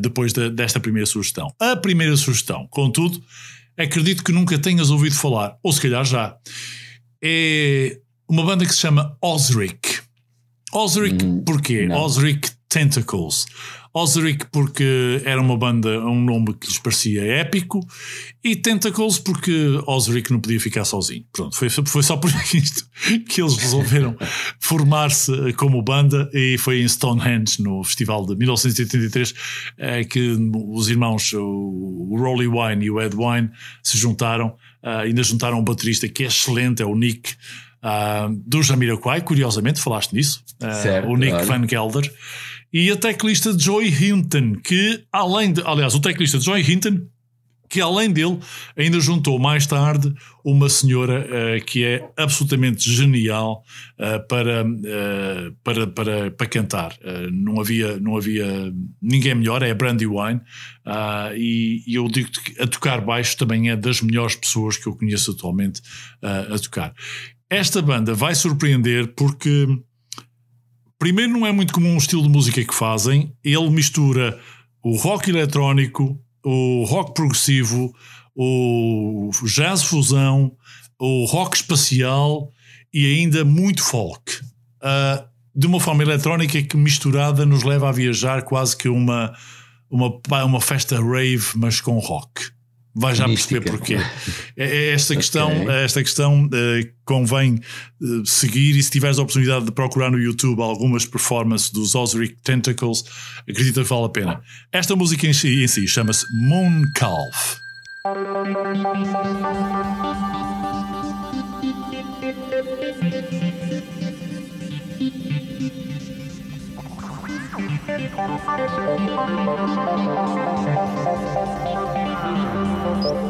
depois da- desta primeira sugestão. A primeira sugestão, contudo, acredito que nunca tenhas ouvido falar, ou se calhar já. É uma banda que se chama Osric. Osric porquê? não. Osric Tentacles. Osric porque era uma banda, um nome que lhes parecia épico, e Tentacles porque Osric não podia ficar sozinho. Pronto, foi, foi só por isto que eles resolveram formar-se como banda, e foi em Stonehenge, no festival de 1983, eh, que os irmãos, o Rolly Wine e o Ed Wine, se juntaram, ah, ainda juntaram um baterista que é excelente, é o Nick. Ah, do Jamiroquai, curiosamente, falaste nisso, ah, Certo, o Nick. Van Gelder, e a teclista Joy Hinton, que além de, aliás, o teclista Joy Hinton, que além dele ainda juntou mais tarde uma senhora eh, que é absolutamente genial eh, para, eh, para, para, para cantar. Não, havia, não havia ninguém melhor, é a Brandywine, e, e eu digo que a tocar baixo também é das melhores pessoas que eu conheço atualmente a tocar. Esta banda vai surpreender porque primeiro não é muito comum o estilo de música que fazem. Ele mistura o rock eletrónico, o rock progressivo, o jazz fusão, o rock espacial e ainda muito folk. Ah, de uma forma eletrónica que misturada nos leva a viajar quase que uma, uma, uma festa rave, mas com rock. Vai já Mística. perceber porquê. É- é Esta questão, Ok. esta questão eh, convém eh, seguir e se tiveres a oportunidade de procurar no YouTube algumas performances dos Osric Tentacles, acredita que vale a pena. Esta música em si, em si chama-se Moon Calf. Moon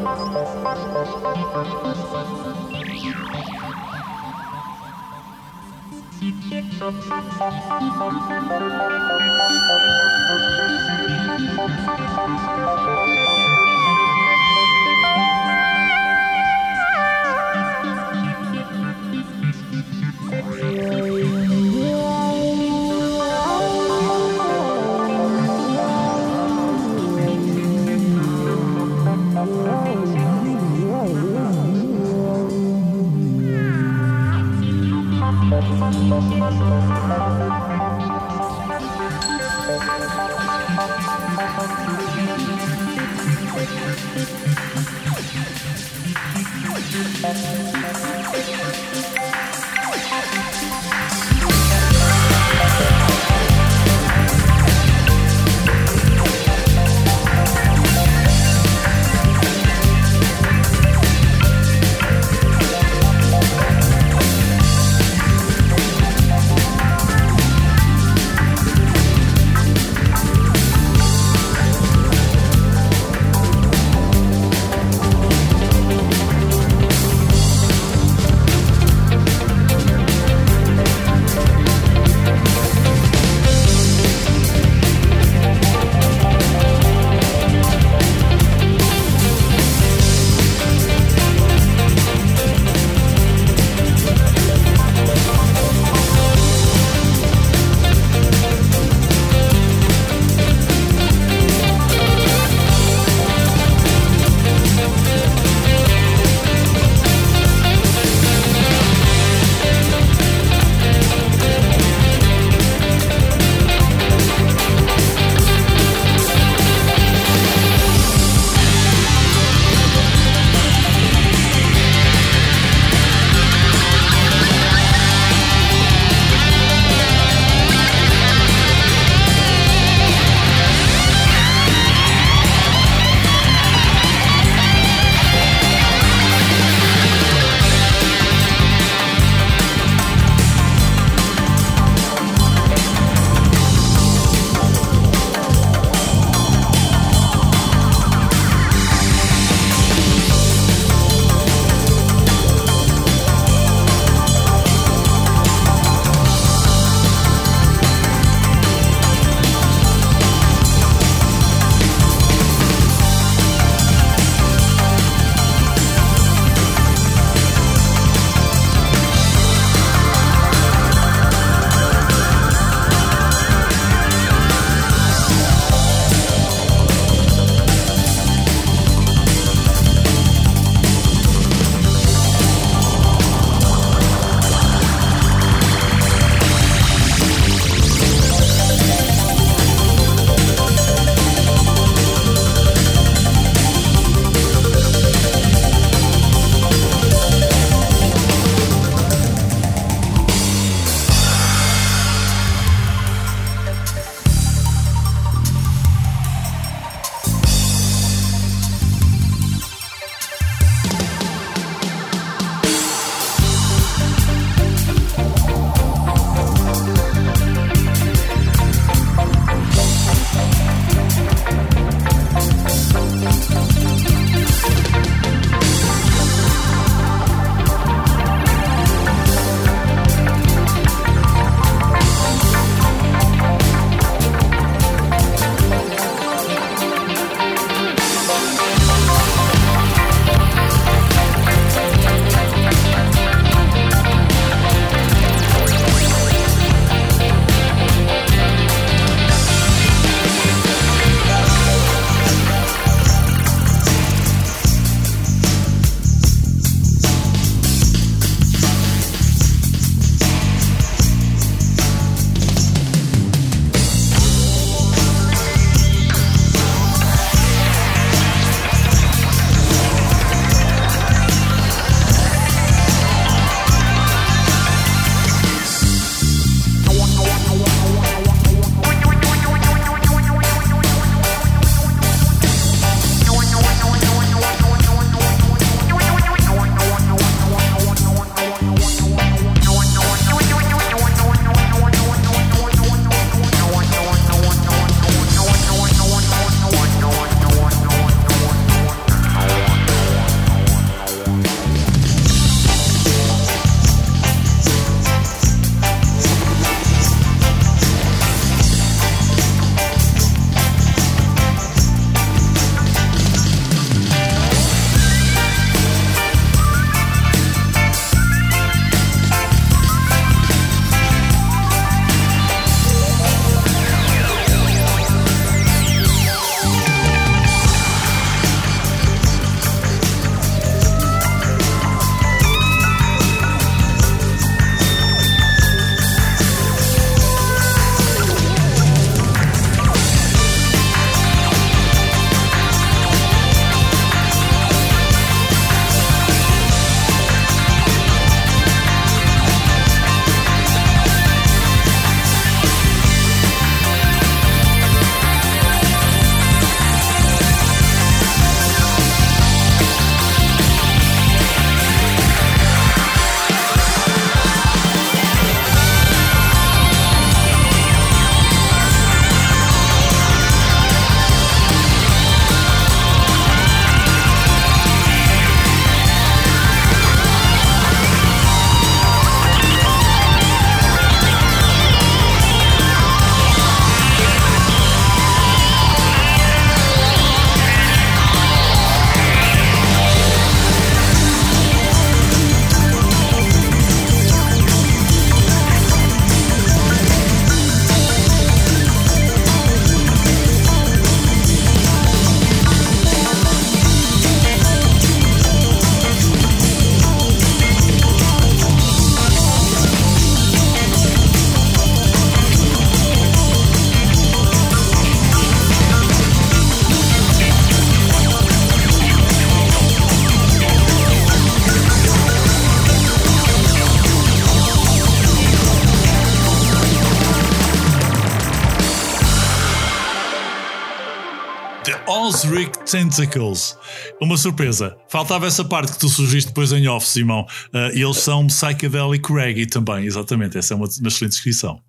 Osric Tentacles. Uma surpresa. Faltava essa parte que tu sugeriste depois em off, Simão. Uh, eles são Psychedelic Reggae também, exatamente. Essa é uma, uma excelente descrição.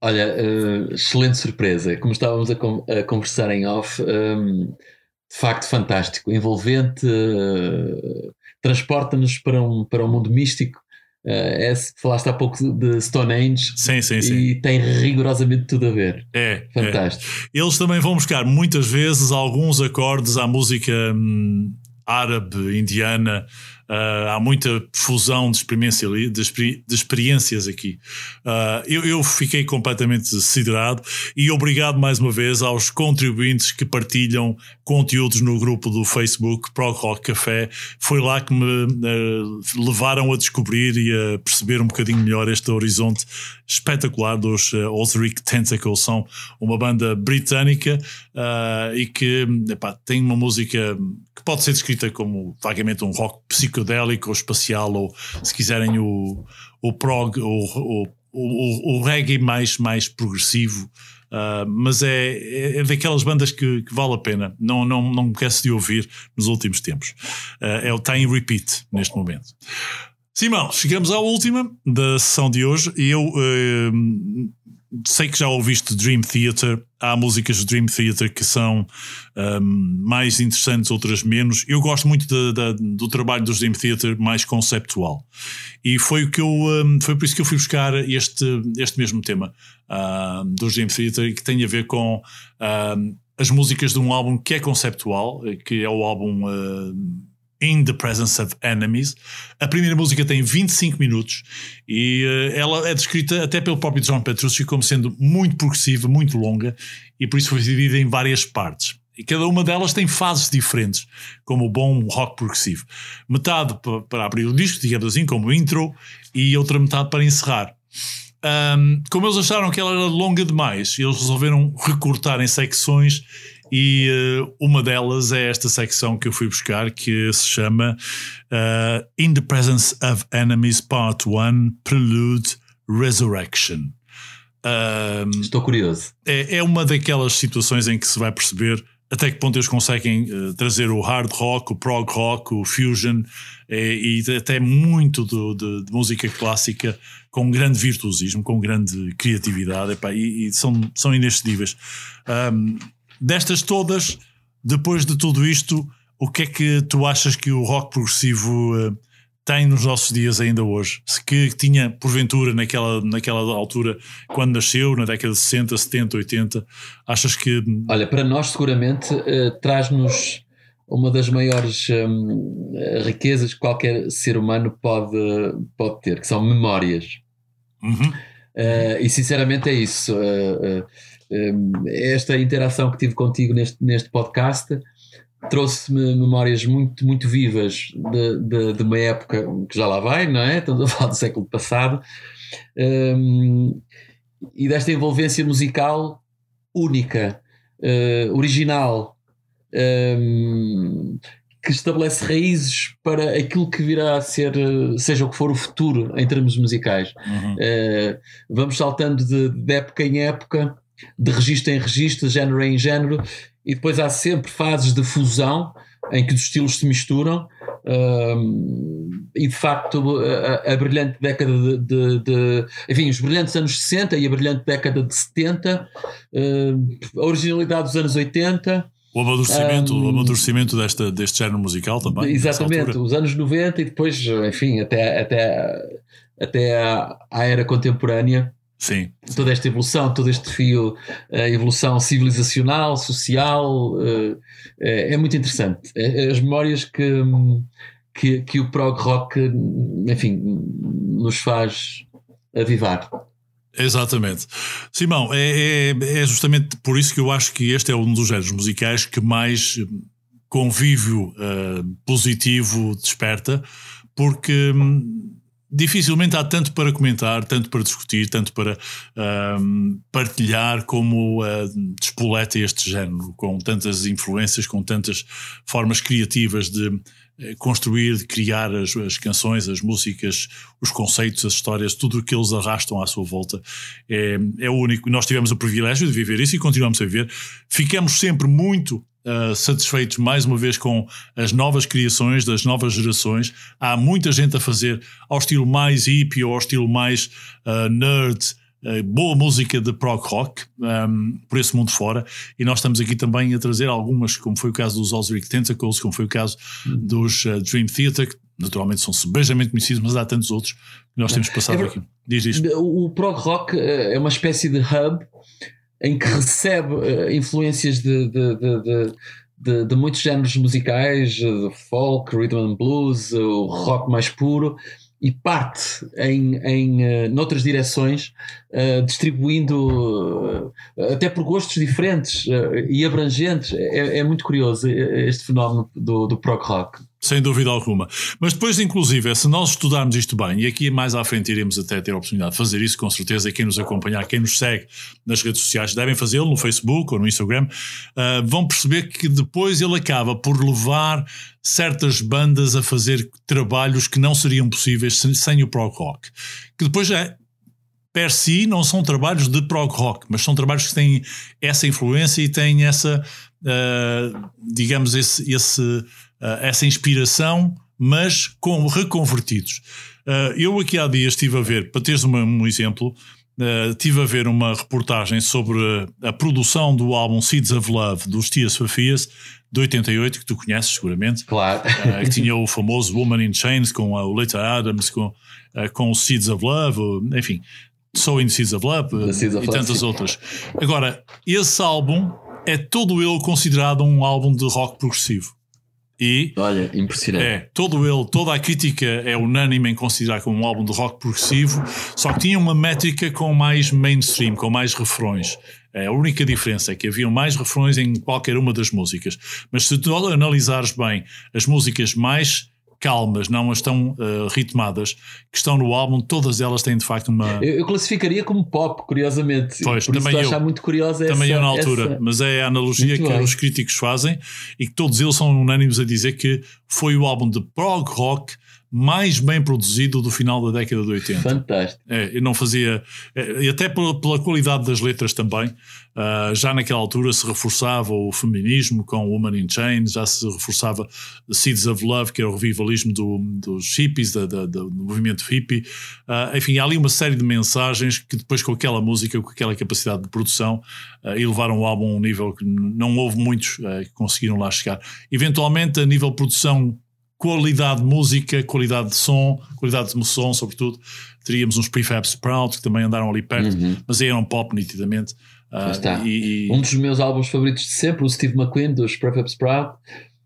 Olha, eh, excelente surpresa. Como estávamos a, con- a conversar em off, ehm, de facto fantástico, envolvente, eh, transporta-nos para um, para um mundo místico. Eh, é, falaste há pouco de Stone Age Sim, sim, sim. e tem rigorosamente tudo a ver. É, é. Fantástico. Eles também vão buscar muitas vezes alguns acordes à música hum, árabe, indiana. Ah, há muita fusão de, experiência, de, experi- de experiências aqui. Ah, eu, eu fiquei completamente siderado e obrigado mais uma vez aos contribuintes que partilham conteúdos no grupo do Facebook Prog Rock Café. Foi lá que me ah, levaram a descobrir e a perceber um bocadinho melhor este horizonte espetacular dos uh, Osric Tentacles. São uma banda britânica ah, e que epá, tem uma música que pode ser descrita como vagamente um rock psicodélico ou espacial, ou se quiserem o, o prog, o, o, o, reggae mais, mais progressivo. Ah, mas é, é, daquelas bandas que, que vale a pena, não, não, não me canso de ouvir nos últimos tempos. Ah, é o Time Repeat neste momento. Simão, chegamos à última da sessão de hoje eu eh, sei que já ouviste Dream Theater. Há músicas de Dream Theater que são ehm, mais interessantes, outras menos. Eu gosto muito da- da- do trabalho dos Dream Theater mais conceptual. E foi o que eu ehm, foi por isso que eu fui buscar este, este mesmo tema ah, dos Dream Theater que tem a ver com ahm, as músicas de um álbum que é conceptual, eh, que é o álbum ah, In the Presence of Enemies. A primeira música tem 25 minutos e eh, ela é descrita até pelo próprio John Petrucci como sendo muito progressiva, muito longa e por isso foi dividida em várias partes. E cada uma delas tem fases diferentes, como o bom rock progressivo. Metade pa- para abrir o disco, digamos assim, como intro, e outra metade para encerrar. Ahm, como eles acharam que ela era longa demais, eles resolveram recortar em secções e eh, uma delas é esta secção que eu fui buscar que se chama eh, In the Presence of Enemies Part 1 Prelude Resurrection. Estou curioso. é, é uma daquelas situações em que se vai perceber até que ponto eles conseguem eh, trazer o hard rock, o prog rock, o fusion eh, e até muito do- de, de música clássica com grande virtuosismo, com grande criatividade epá, e, e são, são inexcedíveis. Ahm, destas todas, depois de tudo isto, o que é que tu achas que o rock progressivo eh, tem nos nossos dias ainda hoje? Se que tinha, porventura, naquela, naquela altura, quando nasceu, na década de 60, 70, 80, achas que. Olha, para nós seguramente eh, traz-nos uma das maiores hum, eh, riquezas que qualquer ser humano pode, pode ter, que são memórias. Uhum, Eh, e sinceramente é isso. Eh, hum, esta interação que tive contigo neste, neste podcast trouxe-me memórias muito, muito vivas de, de, de uma época que já lá vai, não é? Estamos a falar do século passado. Hum, e desta envolvência musical única, eh, original, hum, que estabelece raízes para aquilo que virá a ser, seja o que for o futuro em termos musicais. uhum. Eh, vamos saltando de, de época em época, de registro em registro, de género em género, e depois há sempre fases de fusão em que os estilos se misturam. hum, e de facto, a, a brilhante década de, de- de- Enfim, os brilhantes anos 60 e a brilhante década de 70, hum, a originalidade dos anos 80. O amadurecimento, Um, o amadurecimento desta, deste género musical também. Exatamente, os anos 90 e depois, enfim, até, até, até à, à era contemporânea, Sim. toda esta evolução, todo este fio, a evolução civilizacional, social, eh, é, é muito interessante. As memórias que, que, que o prog rock, enfim, nos faz avivar. Exatamente. Simão, é, é, é justamente por isso que eu acho que este é um dos géneros musicais que mais convívio ah, positivo desperta, porque hum, dificilmente há tanto para comentar, tanto para discutir, tanto para hum, partilhar como ah, despoleta este género, com tantas influências, com tantas formas criativas de eh, construir, de criar as, as canções, as músicas, os conceitos, as histórias, tudo o que eles arrastam à sua volta é, é único. Nós tivemos o privilégio de viver isso e continuamos a viver. Ficamos sempre muito uh, satisfeitos mais uma vez com as novas criações das novas gerações. Há muita gente a fazer ao estilo mais hippie ou ao estilo mais uh, nerd. uh, boa música de prog rock um, por esse mundo fora e nós estamos aqui também a trazer algumas como foi o caso dos Ozric Tentacles como foi o caso dos uh, Dream Theater que naturalmente são sebejamente conhecidos mas há tantos outros que nós temos passado É aqui diz isto O prog rock eh, é uma espécie de hub em que recebe eh, influências de, de, de, de- de- muitos géneros musicais, eh, de folk, rhythm and blues, eh, o rock mais puro, e parte em, em eh, noutras direções, eh, distribuindo eh, até por gostos diferentes e abrangentes. É, é muito curioso este fenómeno do, do prog rock. Sem dúvida alguma. Mas depois, inclusive, se nós estudarmos isto bem, e aqui mais à frente iremos até ter a oportunidade de fazer isso, com certeza, e quem nos acompanhar, quem nos segue nas redes sociais, devem fazê-lo no Facebook ou no Instagram, ah, vão perceber que depois ele acaba por levar certas bandas a fazer trabalhos que não seriam possíveis sem, sem o prog rock. Que depois é, per si não são trabalhos de prog rock, mas são trabalhos que têm essa influência e têm essa, ah, digamos, esse, esse, essa inspiração, mas com reconvertidos. Ah, eu aqui há dias estive a ver, para teres um exemplo, ah, estive a ver uma reportagem sobre a, a produção do álbum Seeds of Love dos Tias Fafias, de 88, que tu conheces seguramente. Claro. Uh, que tinha o famoso Woman in Chains com a Oleta Adams, com, uh, com o Seeds of Love, uh, enfim, So in Seeds of Love uh, Seeds of e Love, tantas sim. outras. Agora, esse álbum é todo ele considerado um álbum de rock progressivo. E Olha, impressionante. é, todo ele, toda a crítica é unânime em considerar como um álbum de rock progressivo, só que tinha uma métrica com mais mainstream, com mais refrões. É, a única diferença é que haviam mais refrões em qualquer uma das músicas. Mas se tu analisares bem as músicas mais calmas, não as tão eh, ritmadas, que estão no álbum, todas elas têm de facto uma. Eu, eu classificaria como pop, curiosamente. Pois, Por isso também a eu. muito curiosa Também essa, eu na altura, essa- mas é a analogia Muito que bem. os críticos fazem e que todos eles são unânimes a dizer que foi o álbum de prog rock mais bem produzido do final da década de 80. Fantástico. É, eu não fazia, é, e até pela, pela qualidade das letras também, ah, já naquela altura se reforçava o feminismo com Woman in Chains, já se reforçava Seeds of Love, que era o revivalismo do- dos hippies, da- da- do movimento hippie. Ah, enfim, há ali uma série de mensagens que depois com aquela música, com aquela capacidade de produção, ah, elevaram o álbum a um nível que não houve muitos que conseguiram lá chegar. Eventualmente, a nível de produção qualidade de música, qualidade de som, qualidade de som, sobretudo. Teríamos uns Prefab Sprout que também andaram ali perto, mas aí eram pop nitidamente. Já está. e, e- Um dos meus álbuns favoritos de sempre, o Steve McQueen, dos Prefab Sprout.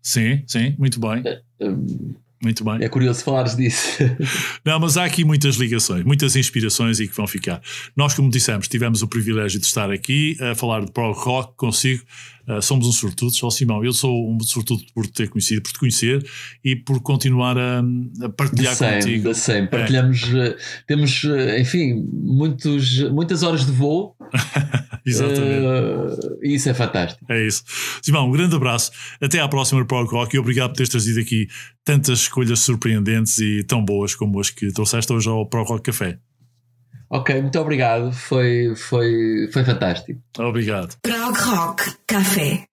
Sim, sim, muito bem. Hum, Muito bem. É curioso falares disso. Não, mas há aqui muitas ligações, muitas inspirações e que vão ficar. Nós, como dissemos, tivemos o privilégio de estar aqui a falar de prog rock consigo. Ah, somos uns sortudos. Ó Simão, eu sou um sortudo por te ter conhecido, por te conhecer e por continuar a, a partilhar same, contigo. same. Partilhamos, eh, temos, eh, enfim, muitos, muitas horas de voo. Exatamente. e isso é fantástico. É isso. Simão, um grande abraço. Até à próxima Prog Rock e obrigado por teres trazido aqui tantas escolhas surpreendentes e tão boas como as que trouxeste hoje ao Prog Rock Café. Ok, muito obrigado. Foi, foi, foi fantástico. Obrigado. Prog Rock Café.